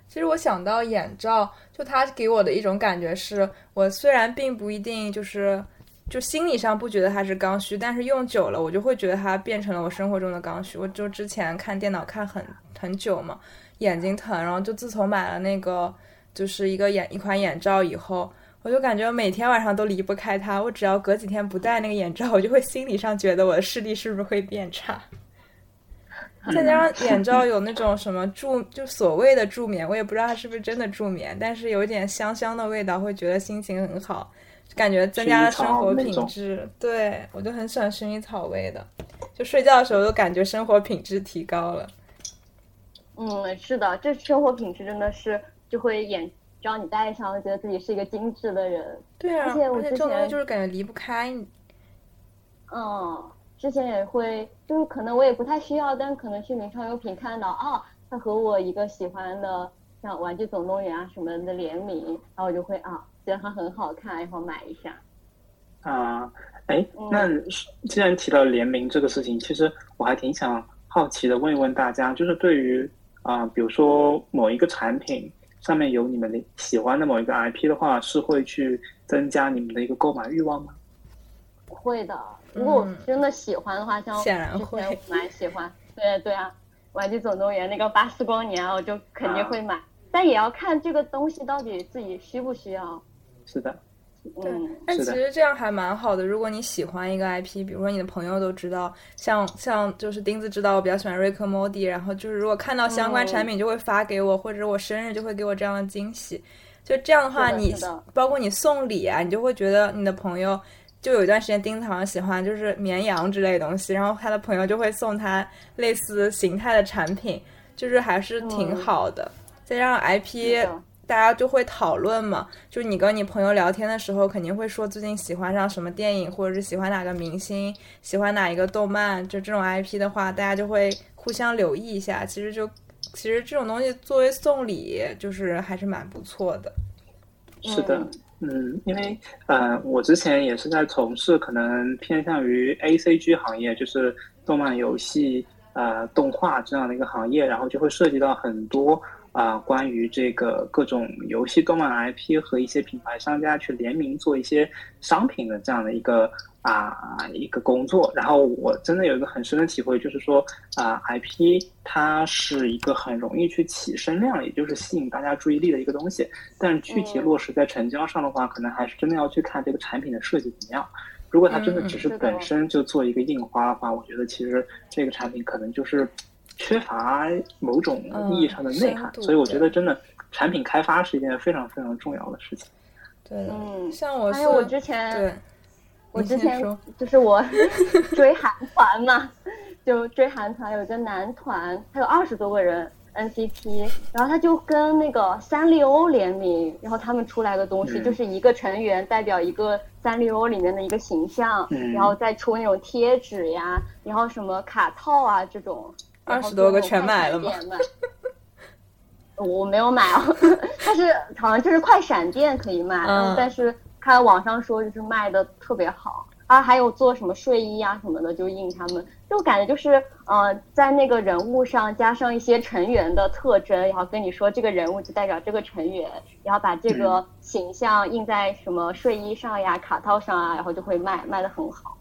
Speaker 1: 其实我想到眼罩，就它给我的一种感觉是，我虽然并不一定就是就心理上不觉得它是刚需，但是用久了，我就会觉得它变成了我生活中的刚需。我就之前看电脑看很很久嘛，眼睛疼，然后就自从买了那个就是一个眼一款眼罩以后。我就感觉每天晚上都离不开它，我只要隔几天不戴那个眼罩，我就会心理上觉得我的视力是不是会变差。再加上 眼罩有那种什么助，就所谓的助眠，我也不知道它是不是真的助眠，但是有一点香香的味道，会觉得心情很好，就感觉增加了生活品质。对我就很喜欢薰衣草味的，就睡觉的时候都感觉生活品质提高了。
Speaker 2: 嗯，是的，这生活品质真的是就会眼，只要你戴上，会觉得自己是一个精致的人。
Speaker 1: 对啊，
Speaker 2: 而且我之
Speaker 1: 而且这种东西
Speaker 2: 前
Speaker 1: 就是感觉离不开。
Speaker 2: 嗯，之前也会，就是可能我也不太需要，但可能去名创优品看到啊，它和我一个喜欢的像《玩具总动员》啊什么的联名，然后我就会啊，觉得它很好看，然后买一下。
Speaker 4: 啊，哎，那既然提到联名这个事情，其实我还挺想好奇的问一问大家，就是对于啊，比如说某一个产品上面有你们的喜欢的某一个 IP 的话，是会去增加你们的一个购买欲望吗？
Speaker 2: 会的，如果我真的喜欢的话，像
Speaker 1: 显然会
Speaker 2: 蛮喜欢。对对啊，玩具总动员那个巴斯光年，我就肯定会买，但也要看这个东西到底自己需不需要。
Speaker 4: 是的。
Speaker 1: 对，但其实这样还蛮好的。如果你喜欢一个 IP，比如说你的朋友都知道，像像就是钉子知道我比较喜欢瑞克莫蒂，然后就是如果看到相关产品就会发给我，或者我生日就会给我这样的惊喜。就这样的话，你包括你送礼啊，你就会觉得你的朋友就有一段时间钉子好像喜欢就是绵羊之类的东西，然后他的朋友就会送他类似形态的产品，就是还是挺好的。再加上 IP。大家就会讨论嘛，就你跟你朋友聊天的时候，肯定会说最近喜欢上什么电影，或者是喜欢哪个明星，喜欢哪一个动漫，就这种 IP 的话，大家就会互相留意一下。其实就其实这种东西作为送礼，就是还是蛮不错的。
Speaker 4: 是的，嗯，嗯因为呃，我之前也是在从事可能偏向于 ACG 行业，就是动漫、游戏、呃动画这样的一个行业，然后就会涉及到很多。啊，关于这个各种游戏、动漫 IP 和一些品牌商家去联名做一些商品的这样的一个啊一个工作，然后我真的有一个很深的体会，就是说啊，IP 它是一个很容易去起声量，也就是吸引大家注意力的一个东西，但具体落实在成交上的话，可能还是真的要去看这个产品的设计怎么样。如果它真的只是本。身就做一个印花的话，我觉得其实这个产品可能就是。缺乏某种意义上的内涵，所以我觉得真的产品开发是一件非常非常重要的事情。
Speaker 1: 对，嗯，像我，
Speaker 2: 还有我之前，
Speaker 1: 对，
Speaker 2: 我之前就是我 追韩团嘛，就追韩团有一个男团，他有二十多个人 NCT，然后他就跟那个三丽鸥联名，然后他们出来的东西就是一个成员代表一个三丽鸥里面的一个形象，然后再出那种贴纸呀，然后什么卡套啊这种。
Speaker 1: 二十多个全买了吗？
Speaker 2: 我没有买哦，但是好像就是快闪店可以卖，但是看网上说就是卖的特别好啊，还有做什么睡衣啊什么的，就印他们，就感觉就是呃，在那个人物上加上一些成员的特征，然后跟你说这个人物就代表这个成员，然后把这个形象印在什么睡衣上呀、卡套上啊，然后就会卖卖的很好。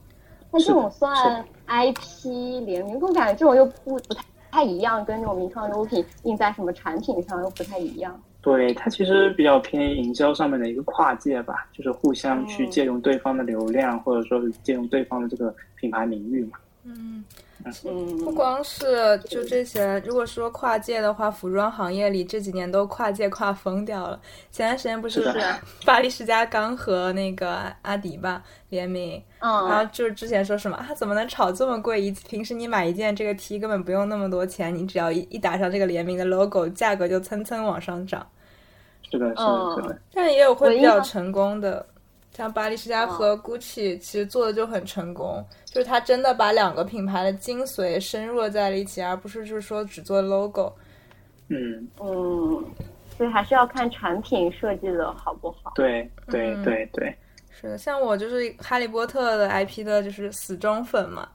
Speaker 2: 那这种算 IP 联名，我感觉这种又不不太太一样，跟那种名创优品印在什么产品上又不太一样。
Speaker 4: 对，它其实比较偏营销上面的一个跨界吧，就是互相去借用对方的流量，或者说借用对方的这个品牌名誉嘛。
Speaker 1: 嗯。不光是就这些，如果说跨界的话，服装行业里这几年都跨界跨疯掉了。前段时间不是 巴黎世家刚和那个阿迪吧联名，
Speaker 2: 然
Speaker 1: 后就是之前说什么啊，怎么能炒这么贵？一平时你买一件这个 T 根本不用那么多钱，你只要一一打上这个联名的 logo，价格就蹭蹭往上涨。
Speaker 4: 是的，是的，是的。
Speaker 1: 但也有会比较成功的。像巴黎世家和 Gucci 其实做的就很成功，就是他真的把两个品牌的精髓深入在了一起，而不是就是说只做 logo。
Speaker 4: 嗯
Speaker 2: 嗯，所以还是要看产品设计的好不好。
Speaker 4: 对对对对，
Speaker 1: 是的。像我就是哈利波特的 IP 的就是死忠粉嘛，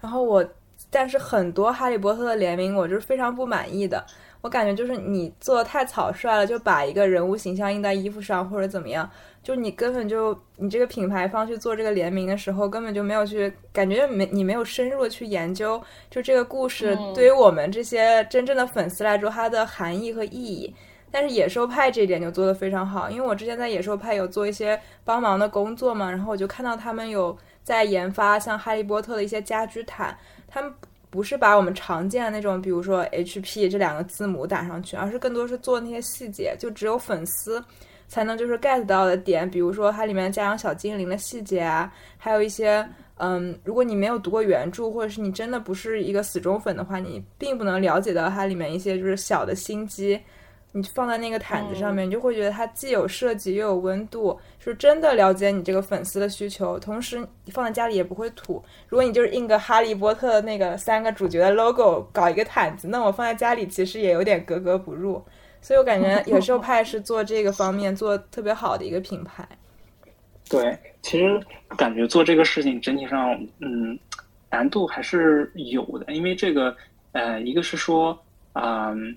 Speaker 1: 然后我但是很多哈利波特的联名我就是非常不满意的，我感觉就是你做的太草率了，就把一个人物形象印在衣服上或者怎么样。就你根本就你这个品牌方去做这个联名的时候，根本就没有去感觉没你没有深入的去研究，就这个故事对于我们这些真正的粉丝来说，它的含义和意义。但是野兽派这一点就做得非常好，因为我之前在野兽派有做一些帮忙的工作嘛，然后我就看到他们有在研发像哈利波特的一些家居毯，他们不是把我们常见的那种，比如说 HP 这两个字母打上去，而是更多是做那些细节，就只有粉丝。才能就是 get 到的点，比如说它里面加养小精灵的细节啊，还有一些，嗯，如果你没有读过原著，或者是你真的不是一个死忠粉的话，你并不能了解到它里面一些就是小的心机，你放在那个毯子上面，你就会觉得它既有设计又有温度，是真的了解你这个粉丝的需求。同时，你放在家里也不会土。如果你就是印个哈利波特的那个三个主角的 logo，搞一个毯子，那我放在家里其实也有点格格不入。所以我感觉野兽派是做这个方面做特别好的一个品牌。
Speaker 4: 对，其实感觉做这个事情整体上，嗯，难度还是有的，因为这个，呃，一个是说，嗯，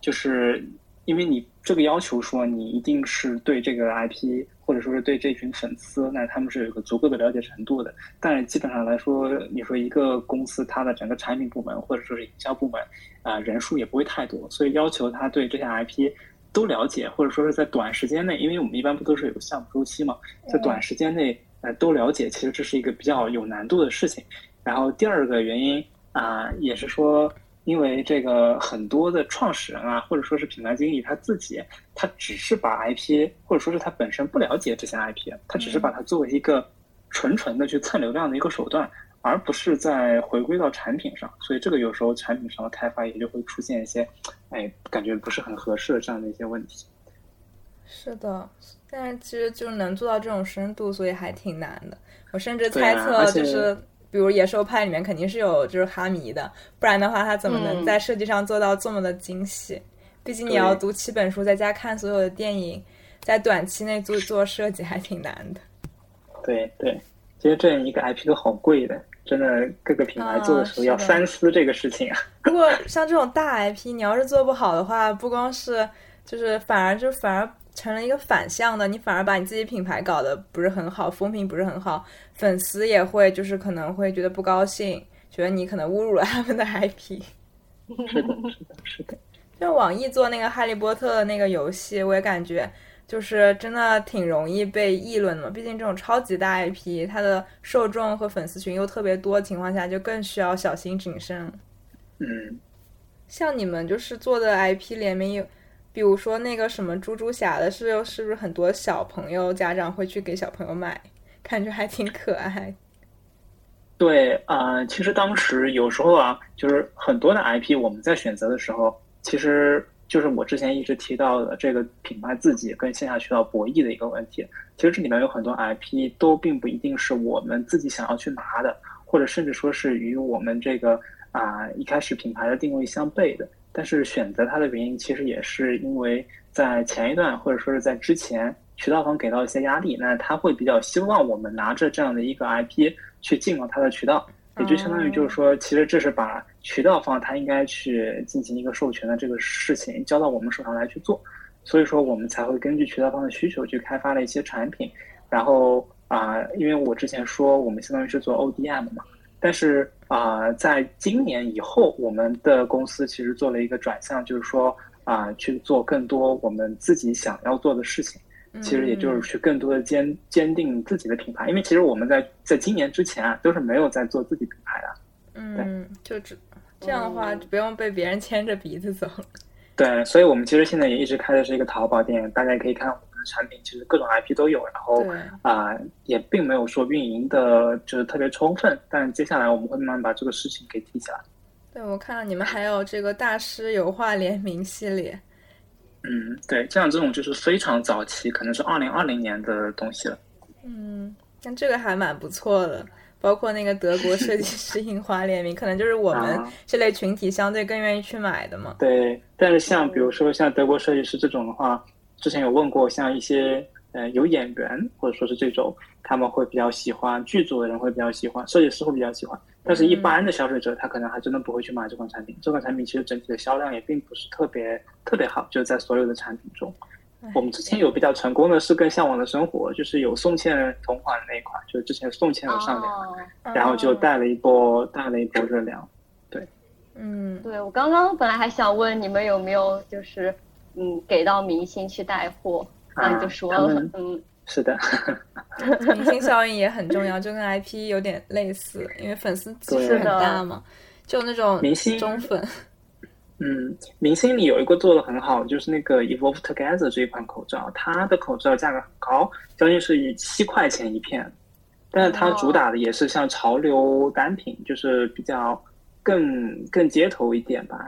Speaker 4: 就是因为你这个要求说你一定是对这个 IP 或者说是对这群粉丝，那他们是有个足够的了解程度的。但是基本上来说，你说一个公司它的整个产品部门或者说是营销部门啊，人数也不会太多，所以要求他对这些 IP。都了解，或者说是在短时间内，因为我们一般不都是有个项目周期嘛，在短时间内呃都了解，其实这是一个比较有难度的事情。然后第二个原因啊，也是说，因为这个很多的创始人啊，或者说是品牌经理他自己，他只是把 IP，或者说是他本身不了解这些 IP，他只是把它作为一个纯纯的去蹭流量的一个手段。而不是在回归到产品上，所以这个有时候产品上的开发也就会出现一些，哎，感觉不是很合适的这样的一些问题。
Speaker 1: 是的，但是其实就能做到这种深度，所以还挺难的。我甚至猜测，就是比如野兽派里面肯定是有就是哈迷的，不然的话他怎么能在设计上做到这么的精细？毕竟你要读七本书，在家看所有的电影，在短期内做做设计还挺难的。
Speaker 4: 对对，其实这样一个 IP 都好贵的。真的，各个品牌做的时候要三思这个事情啊。
Speaker 1: 如果像这种大 IP，你要是做不好的话，不光是就是反而就反而成了一个反向的，你反而把你自己品牌搞得不是很好，风评不是很好，粉丝也会就是可能会觉得不高兴，觉得你可能侮辱了他们的 IP。
Speaker 4: 是的，是的，是的。
Speaker 1: 就网易做那个《哈利波特》的那个游戏，我也感觉。就是真的挺容易被议论的，毕竟这种超级大 IP，它的受众和粉丝群又特别多的情况下，就更需要小心谨慎。
Speaker 4: 嗯，
Speaker 1: 像你们就是做的 IP 联名，有比如说那个什么猪猪侠的，是是不是很多小朋友家长会去给小朋友买，感觉还挺可爱。
Speaker 4: 对啊，其实当时有时候啊，就是很多的 IP，我们在选择的时候，其实。就是我之前一直提到的这个品牌自己跟线下渠道博弈的一个问题。其实这里面有很多 IP 都并不一定是我们自己想要去拿的，或者甚至说是与我们这个啊一开始品牌的定位相悖的。但是选择它的原因，其实也是因为在前一段或者说是在之前，渠道方给到一些压力，那他会比较希望我们拿着这样的一个 IP 去进入他的渠道。也就相当于就是说，其实这是把渠道方他应该去进行一个授权的这个事情交到我们手上来去做，所以说我们才会根据渠道方的需求去开发了一些产品。然后啊，因为我之前说我们相当于是做 ODM 嘛，但是啊，在今年以后，我们的公司其实做了一个转向，就是说啊，去做更多我们自己想要做的事情。其实也就是去更多的坚坚定自己的品牌，因为其实我们在在今年之前啊，都是没有在做自己品牌的。
Speaker 1: 嗯，就只这样的话，就不用被别人牵着鼻子走了。
Speaker 4: 对，所以我们其实现在也一直开的是一个淘宝店，大家也可以看的产品，其实各种 IP 都有，然后啊，也并没有说运营的就是特别充分，但接下来我们会慢慢把这个事情给提起来。
Speaker 1: 对，我看到你们还有这个大师油画联名系列。
Speaker 4: 嗯，对，像这种就是非常早期，可能是二零二零年的东西了。
Speaker 1: 嗯，但这个还蛮不错的，包括那个德国设计 师印花联名，可能就是我们这类群体相对更愿意去买的嘛。
Speaker 4: 对，但是像比如说像德国设计师这种的话，之前有问过，像一些呃有演员或者说是这种，他们会比较喜欢，剧组的人会比较喜欢，设计师会比较喜欢。但是，一般的消费者他可能还真的不会去买这款产品。这款产品其实整体的销量也并不是特别特别好，就在所有的产品中。我们之前有比较成功的是跟《向往的生活》，就是有宋茜同款的那一款，就是之前宋茜有上
Speaker 2: 脸，
Speaker 4: 然后就带了一波带了一波热量。对，
Speaker 1: 嗯，
Speaker 2: 对我刚刚本来还想问你们有没有就是嗯给到明星去带货，那你就说了，嗯。
Speaker 4: 是的，
Speaker 1: 明星效应也很重要，就跟 IP 有点类似，因为粉丝基数很大嘛，就那种
Speaker 4: 明星
Speaker 1: 忠粉。
Speaker 4: 嗯，明星里有一个做的很好，就是那个 Evolve Together 这一款口罩，它的口罩价格很高，将近是以七块钱一片，但是它主打的也是像潮流单品，就是比较更更街头一点吧。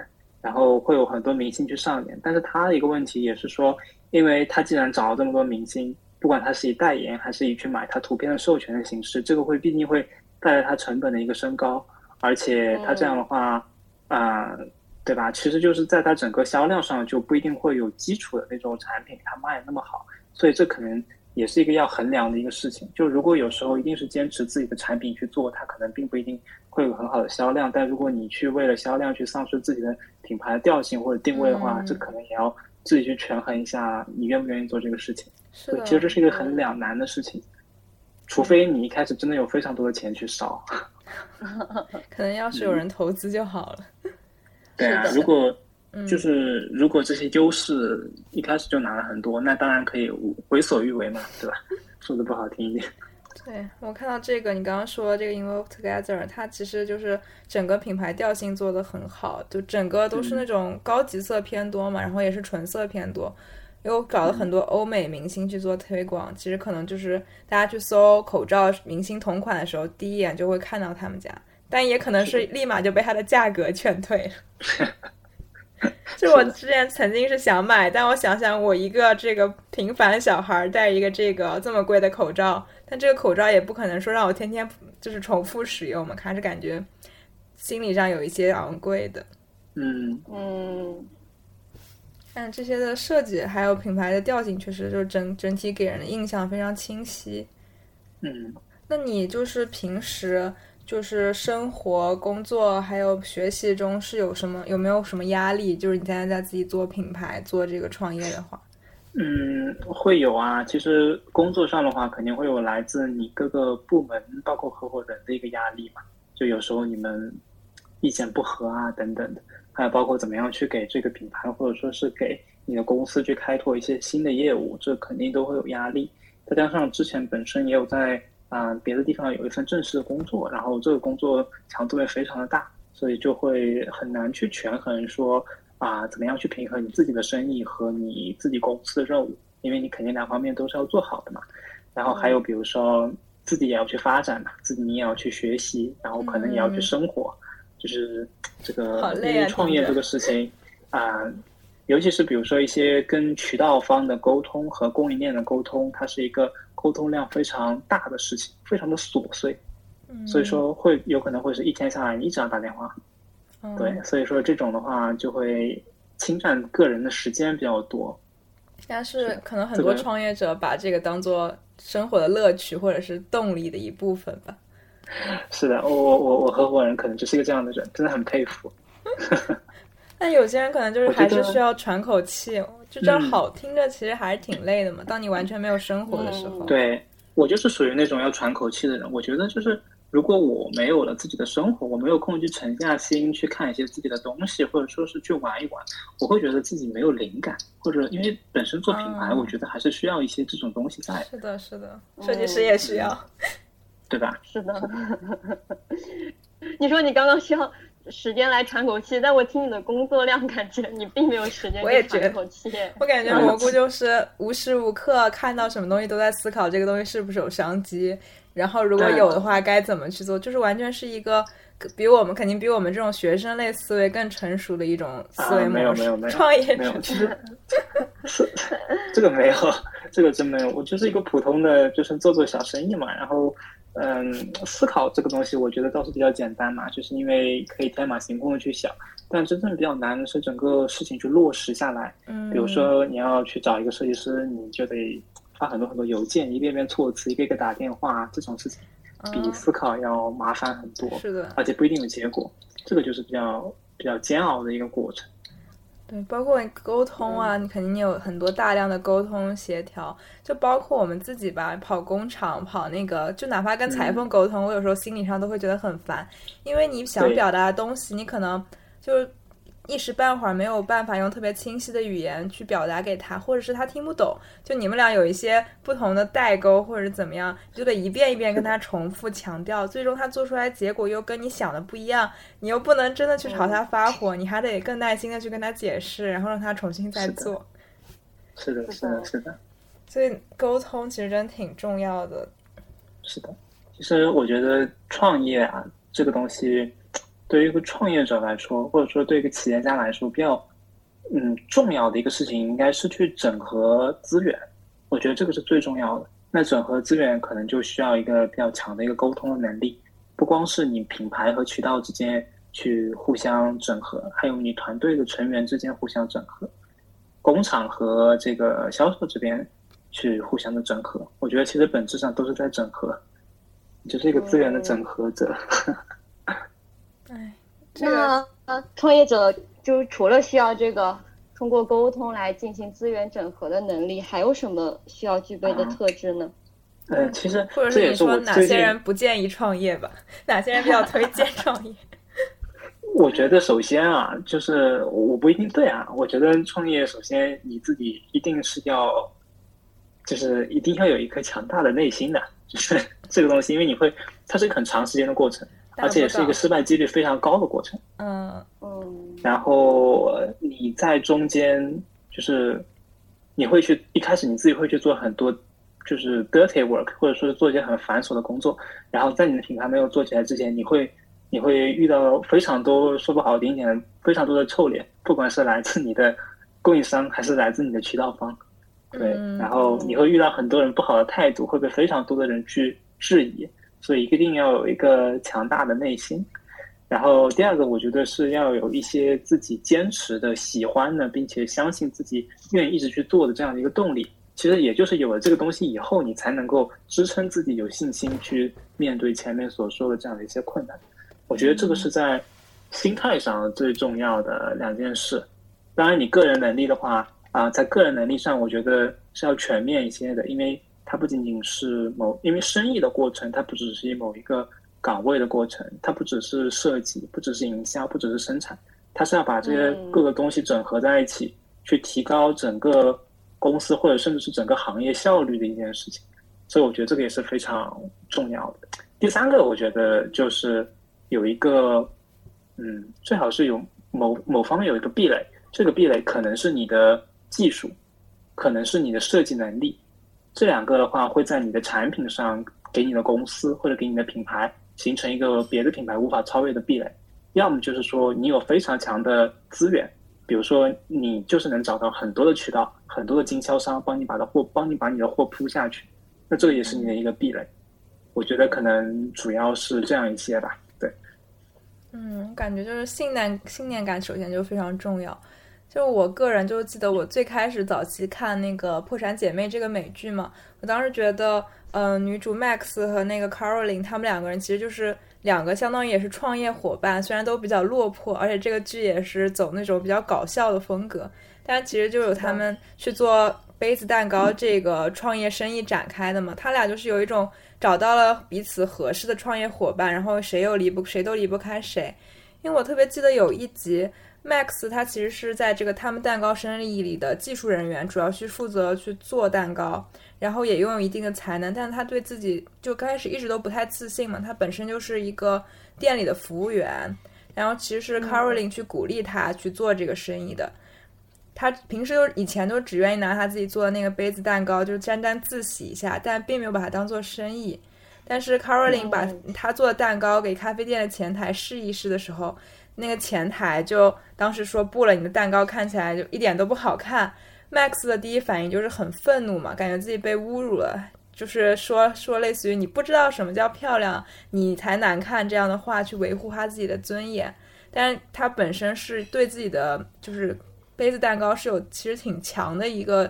Speaker 4: 然后会有很多明星去上演。但是他的一个问题也是说，因为他既然找了这么多明星，不管他是以代言还是以去买他图片的授权的形式，这个会毕竟会带来他成本的一个升高，而且他这样的话，啊、对吧？其实就是在它整个销量上就不一定会有基础的那种产品它卖的那么好，所以这可能也是一个要衡量的一个事情。就如果有时候一定是坚持自己的产品去做，它可能并不一定会有很好的销量。但如果你去为了销量去丧失自己的品牌的调性或者定位的话，
Speaker 1: 嗯
Speaker 4: 这可能也要自己去权衡一下，你愿不愿意做这个事情。对，
Speaker 1: 是的，
Speaker 4: 其实这是一个很两难的事情，除非你一开始真的有非常多的钱去烧。
Speaker 1: 可能要是有人投资就好了。
Speaker 4: 对啊如果
Speaker 1: 嗯，
Speaker 4: 就是如果这些优势一开始就拿了很多，那当然可以为所欲为嘛，对吧？说的不好听一点。
Speaker 1: 对我看到这个，你刚刚说这个 Invoke Together，它其实就是整个品牌调性做得很好，就整个都是那种高级色偏多嘛，然后也是纯色偏多。又找了很多欧美明星去做推广，其实可能就是大家去搜口罩明星同款的时候，第一眼就会看到他们家，但也可能是立马就被它的价格劝退了。就我之前曾经是想买，但我想想，我一个这个平凡小孩戴一个这个这么贵的口罩，但这个口罩也不可能说让我天天就是重复使用嘛，还是感觉心理上有一些昂贵的。
Speaker 4: 嗯，
Speaker 2: 嗯，
Speaker 1: 但这些的设计还有品牌的调性，确实就是整整体给人的印象非常清晰。
Speaker 4: 嗯，
Speaker 1: 那你就是平时就是生活、工作还有学习中是有什么有没有什么压力？就是你现在在自己做品牌、做这个创业的话，
Speaker 4: 嗯，会有啊。其实工作上的话，肯定会有来自你各个部门，包括合伙人的一个压力嘛。就有时候你们意见不合啊，等等的，还有包括怎么样去给这个品牌，或者说是给你的公司去开拓一些新的业务，这肯定都会有压力。再加上之前本身也有在啊、别的地方有一份正式的工作，然后这个工作强度也非常的大，所以就会很难去权衡说啊，怎么样去平衡你自己的生意和你自己公司的任务，因为你肯定两方面都是要做好的嘛。然后还有比如说自己也要去发展嘛，自己你也要去学习，然后可能也要去生活，就是这个因为创业这个事情啊、尤其是比如说一些跟渠道方的沟通和供应链的沟通，它是一个沟通量非常大的事情，非常的琐碎，
Speaker 1: 嗯
Speaker 4: 所以说会有可能会是一天下来你一直要打电话，
Speaker 1: 嗯
Speaker 4: 对，所以说这种的话就会侵占个人的时间比较多。
Speaker 1: 但是可能很多创业者把这个当做生活的乐趣或者是动力的一部分吧。
Speaker 4: 是的，我我我我合伙人可能就是一个这样的人，真的很佩服。
Speaker 1: 但有些人可能就是还是需要喘口气，就这样
Speaker 4: 嗯
Speaker 1: 好听着，其实还是挺累的嘛。当你完全没有生活的时候，
Speaker 2: 嗯
Speaker 4: 对我就是属于那种要喘口气的人。我觉得就是，如果我没有了自己的生活，我没有空去沉下心去看一些自己的东西，或者说是去玩一玩，我会觉得自己没有灵感，或者因为本身做品牌，
Speaker 1: 嗯
Speaker 4: 我觉得还是需要一些这种东西在的，
Speaker 1: 是的，是的，设计师也需要。
Speaker 4: 对吧？
Speaker 2: 是的。你说你刚刚需要时间来喘口气，但我听你的工作量，感觉你并没有时间去
Speaker 1: 我也觉得
Speaker 2: 喘口气。
Speaker 1: 我感觉蘑菇就是无时无刻看到什么东西都在思考这个东西是不是有商机，然后如果有的话该怎么去做，就是完全是一个比我们肯定比我们这种学生类思维更成熟的一种思维
Speaker 4: 啊，没有
Speaker 1: 模式。
Speaker 4: 没有没有，
Speaker 1: 创业
Speaker 4: 没有，
Speaker 1: 者
Speaker 4: 其实是 这个没有，这个真没有。我就是一个普通的，就是做做小生意嘛。然后，嗯，思考这个东西，我觉得倒是比较简单嘛，就是因为可以天马行空的去想。但真正比较难的是整个事情去落实下来。
Speaker 1: 嗯，
Speaker 4: 比如说你要去找一个设计师，你就得发很多很多邮件，一遍遍措辞，一个一个打电话，这种事情比
Speaker 1: 嗯
Speaker 4: 思考要麻烦很多，
Speaker 1: 是的，
Speaker 4: 而且不一定有结果。这个就是比较比较煎熬的一个过程。
Speaker 1: 对，包括你沟通啊，你肯定有很多大量的沟通协调，就包括我们自己吧，跑工厂，跑那个，就哪怕跟裁缝沟通，我有时候心理上都会觉得很烦，因为你想表达的东西，你可能就一时半会儿没有办法用特别清晰的语言去表达给他，或者是他听不懂，就你们俩有一些不同的代沟，或者怎么样，你就得一遍一遍跟他重复强调，最终他做出来结果又跟你想的不一样，你又不能真的去朝他发火，你还得更耐心的去跟他解释，然后让他重新再做。
Speaker 4: 是的，是的，是的。
Speaker 1: 所以沟通其实真挺重要的。
Speaker 4: 是的，其实我觉得创业啊，这个东西对于一个创业者来说，或者说对一个企业家来说，比较嗯重要的一个事情，应该是去整合资源。我觉得这个是最重要的。那整合资源可能就需要一个比较强的一个沟通的能力，不光是你品牌和渠道之间去互相整合，还有你团队的成员之间互相整合，工厂和这个销售这边去互相的整合。我觉得其实本质上都是在整合，就是一个资源的整合者。
Speaker 1: 哎，
Speaker 2: 那创业者就除了需要这个通过沟通来进行资源整合的能力，还有什么需要具备的特质呢？
Speaker 4: 呃，其实
Speaker 1: 或者是你说哪些人不建议创业吧？哪些人比较推荐创业？
Speaker 4: 我觉得首先啊，就是我不一定对啊。我觉得创业首先你自己一定是要，就是一定要有一颗强大的内心的，就是这个东西，因为你会，它是一个很长时间的过程。而且也是一个失败几率非常高的过程。
Speaker 1: 嗯
Speaker 2: 嗯。
Speaker 4: 然后你在中间，就是你会去一开始你自己会去做很多就是 dirty work，或者说是做一些很繁琐的工作。然后在你的品牌没有做起来之前，你会你会遇到非常多说不好听点，非常多的臭脸，不管是来自你的供应商还是来自你的渠道方。对。然后你会遇到很多人不好的态度，会被非常多的人去质疑。所以一定要有一个强大的内心，然后第二个，我觉得是要有一些自己坚持的、喜欢的，并且相信自己愿意一直去做的这样的一个动力。其实也就是有了这个东西以后，你才能够支撑自己有信心去面对前面所说的这样的一些困难。我觉得这个是在心态上最重要的两件事。当然，你个人能力的话啊，在个人能力上，我觉得是要全面一些的，因为。它不仅仅是某，因为生意的过程，它不只是某一个岗位的过程，它不只是设计，不只是营销，不只是生产，它是要把这些各个东西整合在一起，去提高整个公司或者甚至是整个行业效率的一件事情。所以我觉得这个也是非常重要的。第三个，我觉得就是有一个，嗯，最好是有某某方面有一个壁垒，这个壁垒可能是你的技术，可能是你的设计能力。这两个的话，会在你的产品上给你的公司或者给你的品牌形成一个别的品牌无法超越的壁垒。要么就是说你有非常强的资源，比如说你就是能找到很多的渠道、很多的经销商帮你把的货帮你把你的货铺下去，那这个也是你的一个壁垒。我觉得可能主要是这样一些吧。对，
Speaker 1: 嗯，感觉就是信念信念感首先就非常重要。就我个人就记得我最开始早期看那个《破产姐妹》这个美剧嘛，我当时觉得，嗯，女主 Max 和那个 Caroline 他们两个人其实就是两个相当于也是创业伙伴，虽然都比较落魄，而且这个剧也是走那种比较搞笑的风格，但其实就有他们去做杯子蛋糕这个创业生意展开的嘛，他俩就是有一种找到了彼此合适的创业伙伴，然后谁又离不谁都离不开谁，因为我特别记得有一集。Max 他其实是在这个他们蛋糕生意里的技术人员，主要去负责去做蛋糕，然后也拥有一定的才能，但是他对自己就刚开始一直都不太自信嘛。他本身就是一个店里的服务员，然后其实是 Caroline 去鼓励他去做这个生意的。他平时都以前都只愿意拿他自己做的那个杯子蛋糕，就是沾沾自喜一下，但并没有把它当做生意。但是 Caroline 把他做的蛋糕给咖啡店的前台试一试的时候。那个前台就当时说不了，你的蛋糕看起来就一点都不好看。Max 的第一反应就是很愤怒嘛，感觉自己被侮辱了，就是说说类似于你不知道什么叫漂亮，你才难看这样的话去维护他自己的尊严。但是他本身是对自己的就是杯子蛋糕是有其实挺强的一个，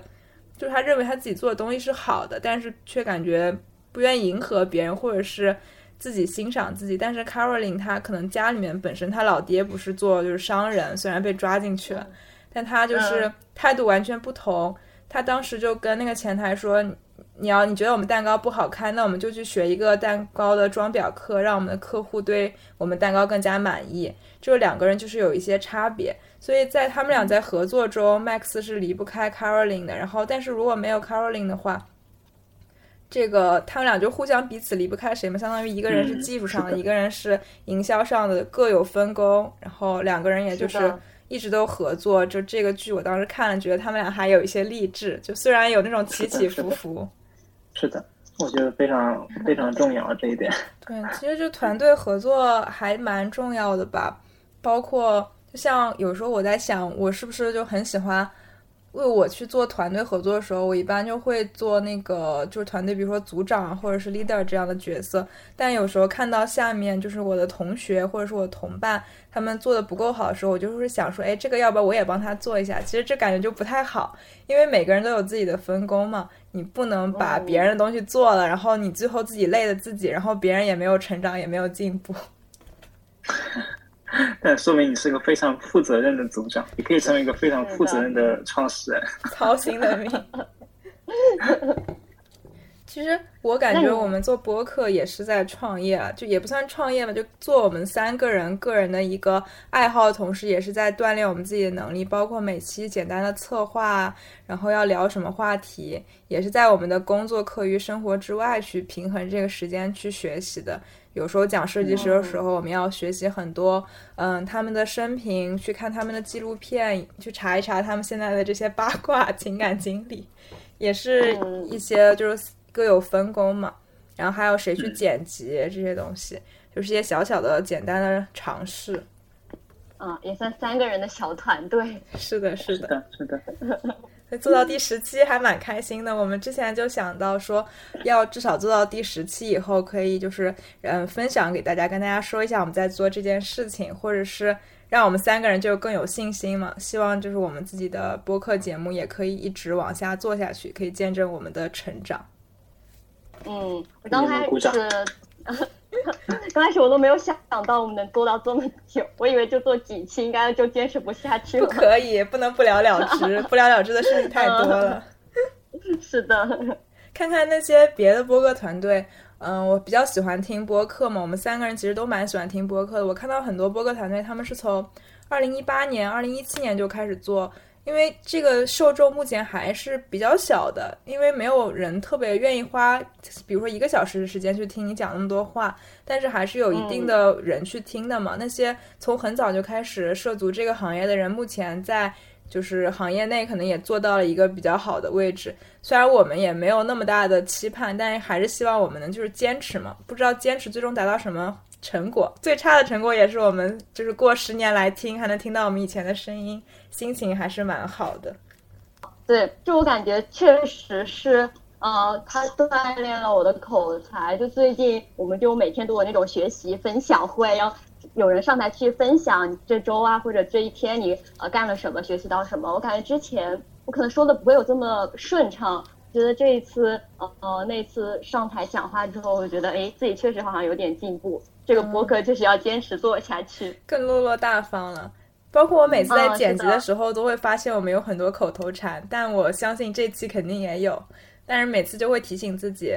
Speaker 1: 就是他认为他自己做的东西是好的，但是却感觉不愿意迎合别人，或者是。自己欣赏自己，但是 Caroline 她可能家里面本身她老爹不是做就是商人，虽然被抓进去了，但他就是态度完全不同。他当时就跟那个前台说：“你要你觉得我们蛋糕不好看，那我们就去学一个蛋糕的装裱课，让我们的客户对我们蛋糕更加满意。”就两个人就是有一些差别，所以在他们俩在合作中，Max 是离不开 Caroline 的。然后，但是如果没有 Caroline 的话，这个他们俩就互相彼此离不开谁嘛，相当于一个人是技术上的，一个人是营销上的，各有分工。然后两个人也就是一直都合作。就这个剧，我当时看了，觉得他们俩还有一些励志，就虽然有那种起起伏伏。
Speaker 4: 是的，我觉得非常非常重要这一点。
Speaker 1: 对，其实就团队合作还蛮重要的吧，包括就像有时候我在想，我是不是就很喜欢。为我去做团队合作的时候，我一般就会做那个就是团队，比如说组长或者是 leader 这样的角色。但有时候看到下面就是我的同学或者是我同伴他们做的不够好的时候，我就会想说，哎，这个要不要我也帮他做一下？其实这感觉就不太好，因为每个人都有自己的分工嘛，你不能把别人的东西做了，然后你最后自己累的自己，然后别人也没有成长，也没有进步。
Speaker 4: 但说明你是个非常负责任的组长，你可以成为一个非常负责任的创始人。
Speaker 1: 操心的命。其实我感觉我们做播客也是在创业啊，就也不算创业吧，就做我们三个人个人的一个爱好同时，也是在锻炼我们自己的能力，包括每期简单的策划，然后要聊什么话题，也是在我们的工作课余生活之外去平衡这个时间去学习的。有时候讲设计师的时候，我们要学习很多，嗯，他们的生平，去看他们的纪录片，去查一查他们现在的这些八卦情感经历，也是一些就是各有分工嘛。然后还有谁去剪辑这些东西，就是一些小小的简单的尝试。
Speaker 2: 嗯，也算三个人的小团队。
Speaker 1: 是的，
Speaker 4: 是
Speaker 1: 的，
Speaker 4: 是的。
Speaker 1: 做到第十期还蛮开心的。我们之前就想到说，要至少做到第十期以后，可以就是嗯分享给大家，跟大家说一下我们在做这件事情，或者是让我们三个人就更有信心嘛。希望就是我们自己的播客节目也可以一直往下做下去，可以见证我们的成长。
Speaker 2: 嗯，我刚开始。刚开始我都没有想到我们能做到这么久，我以为就做几期应该就坚持不下去
Speaker 1: 了。不可以，不能不了了之，不了了之的事情太多了。
Speaker 2: 是的，
Speaker 1: 看看那些别的播客团队，嗯，我比较喜欢听播客嘛，我们三个人其实都蛮喜欢听播客的。我看到很多播客团队，他们是从二零一八年、二零一七年就开始做。因为这个受众目前还是比较小的，因为没有人特别愿意花，比如说一个小时的时间去听你讲那么多话，但是还是有一定的人去听的嘛。那些从很早就开始涉足这个行业的人，目前在就是行业内可能也做到了一个比较好的位置。虽然我们也没有那么大的期盼，但是还是希望我们能就是坚持嘛。不知道坚持最终达到什么成果，最差的成果也是我们就是过十年来听还能听到我们以前的声音。心情还是蛮好的，
Speaker 2: 对，就我感觉确实是，呃，他锻炼了我的口才。就最近我们就每天都有那种学习分享会，然后有人上台去分享这周啊或者这一天你呃干了什么，学习到什么。我感觉之前我可能说的不会有这么顺畅，觉得这一次呃呃那次上台讲话之后，我觉得哎自己确实好像有点进步。这个播客就是要坚持做下去，
Speaker 1: 更落落大方了。包括我每次在剪辑的时候，都会发现我们有很多口头禅，但我相信这期肯定也有。但是每次就会提醒自己，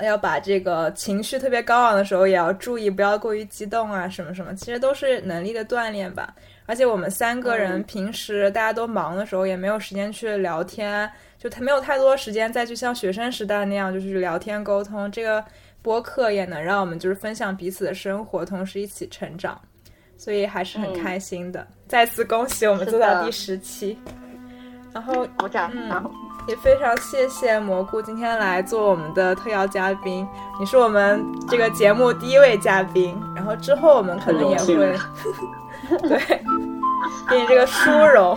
Speaker 1: 要把这个情绪特别高昂的时候也要注意，不要过于激动啊，什么什么，其实都是能力的锻炼吧。而且我们三个人平时大家都忙的时候，也没有时间去聊天，就他没有太多时间再去像学生时代那样就是聊天沟通。这个播客也能让我们就是分享彼此的生活，同时一起成长。所以还是很开心的，再次恭喜我们做到第十期，然后嗯，也非常谢谢蘑菇今天来做我们的特邀嘉宾，你是我们这个节目第一位嘉宾，然后之后我们可能也会，对，给你这个殊荣。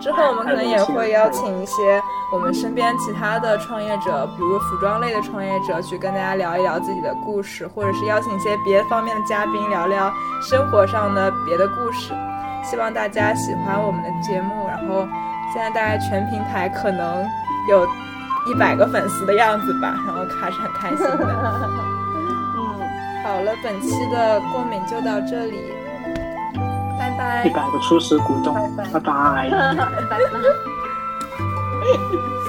Speaker 1: 之后我们可能也会邀请一些我们身边其他的创业者，比如服装类的创业者，去跟大家聊一聊自己的故事，或者是邀请一些别方面的嘉宾聊聊生活上的别的故事。希望大家喜欢我们的节目。然后现在大概全平台可能有一百个粉丝的样子吧，然后还是很开心的。嗯，好了，本期的过敏就到这里。拜拜！
Speaker 4: 一百个初始股东，
Speaker 2: 拜拜，
Speaker 4: 拜拜，
Speaker 2: 拜拜。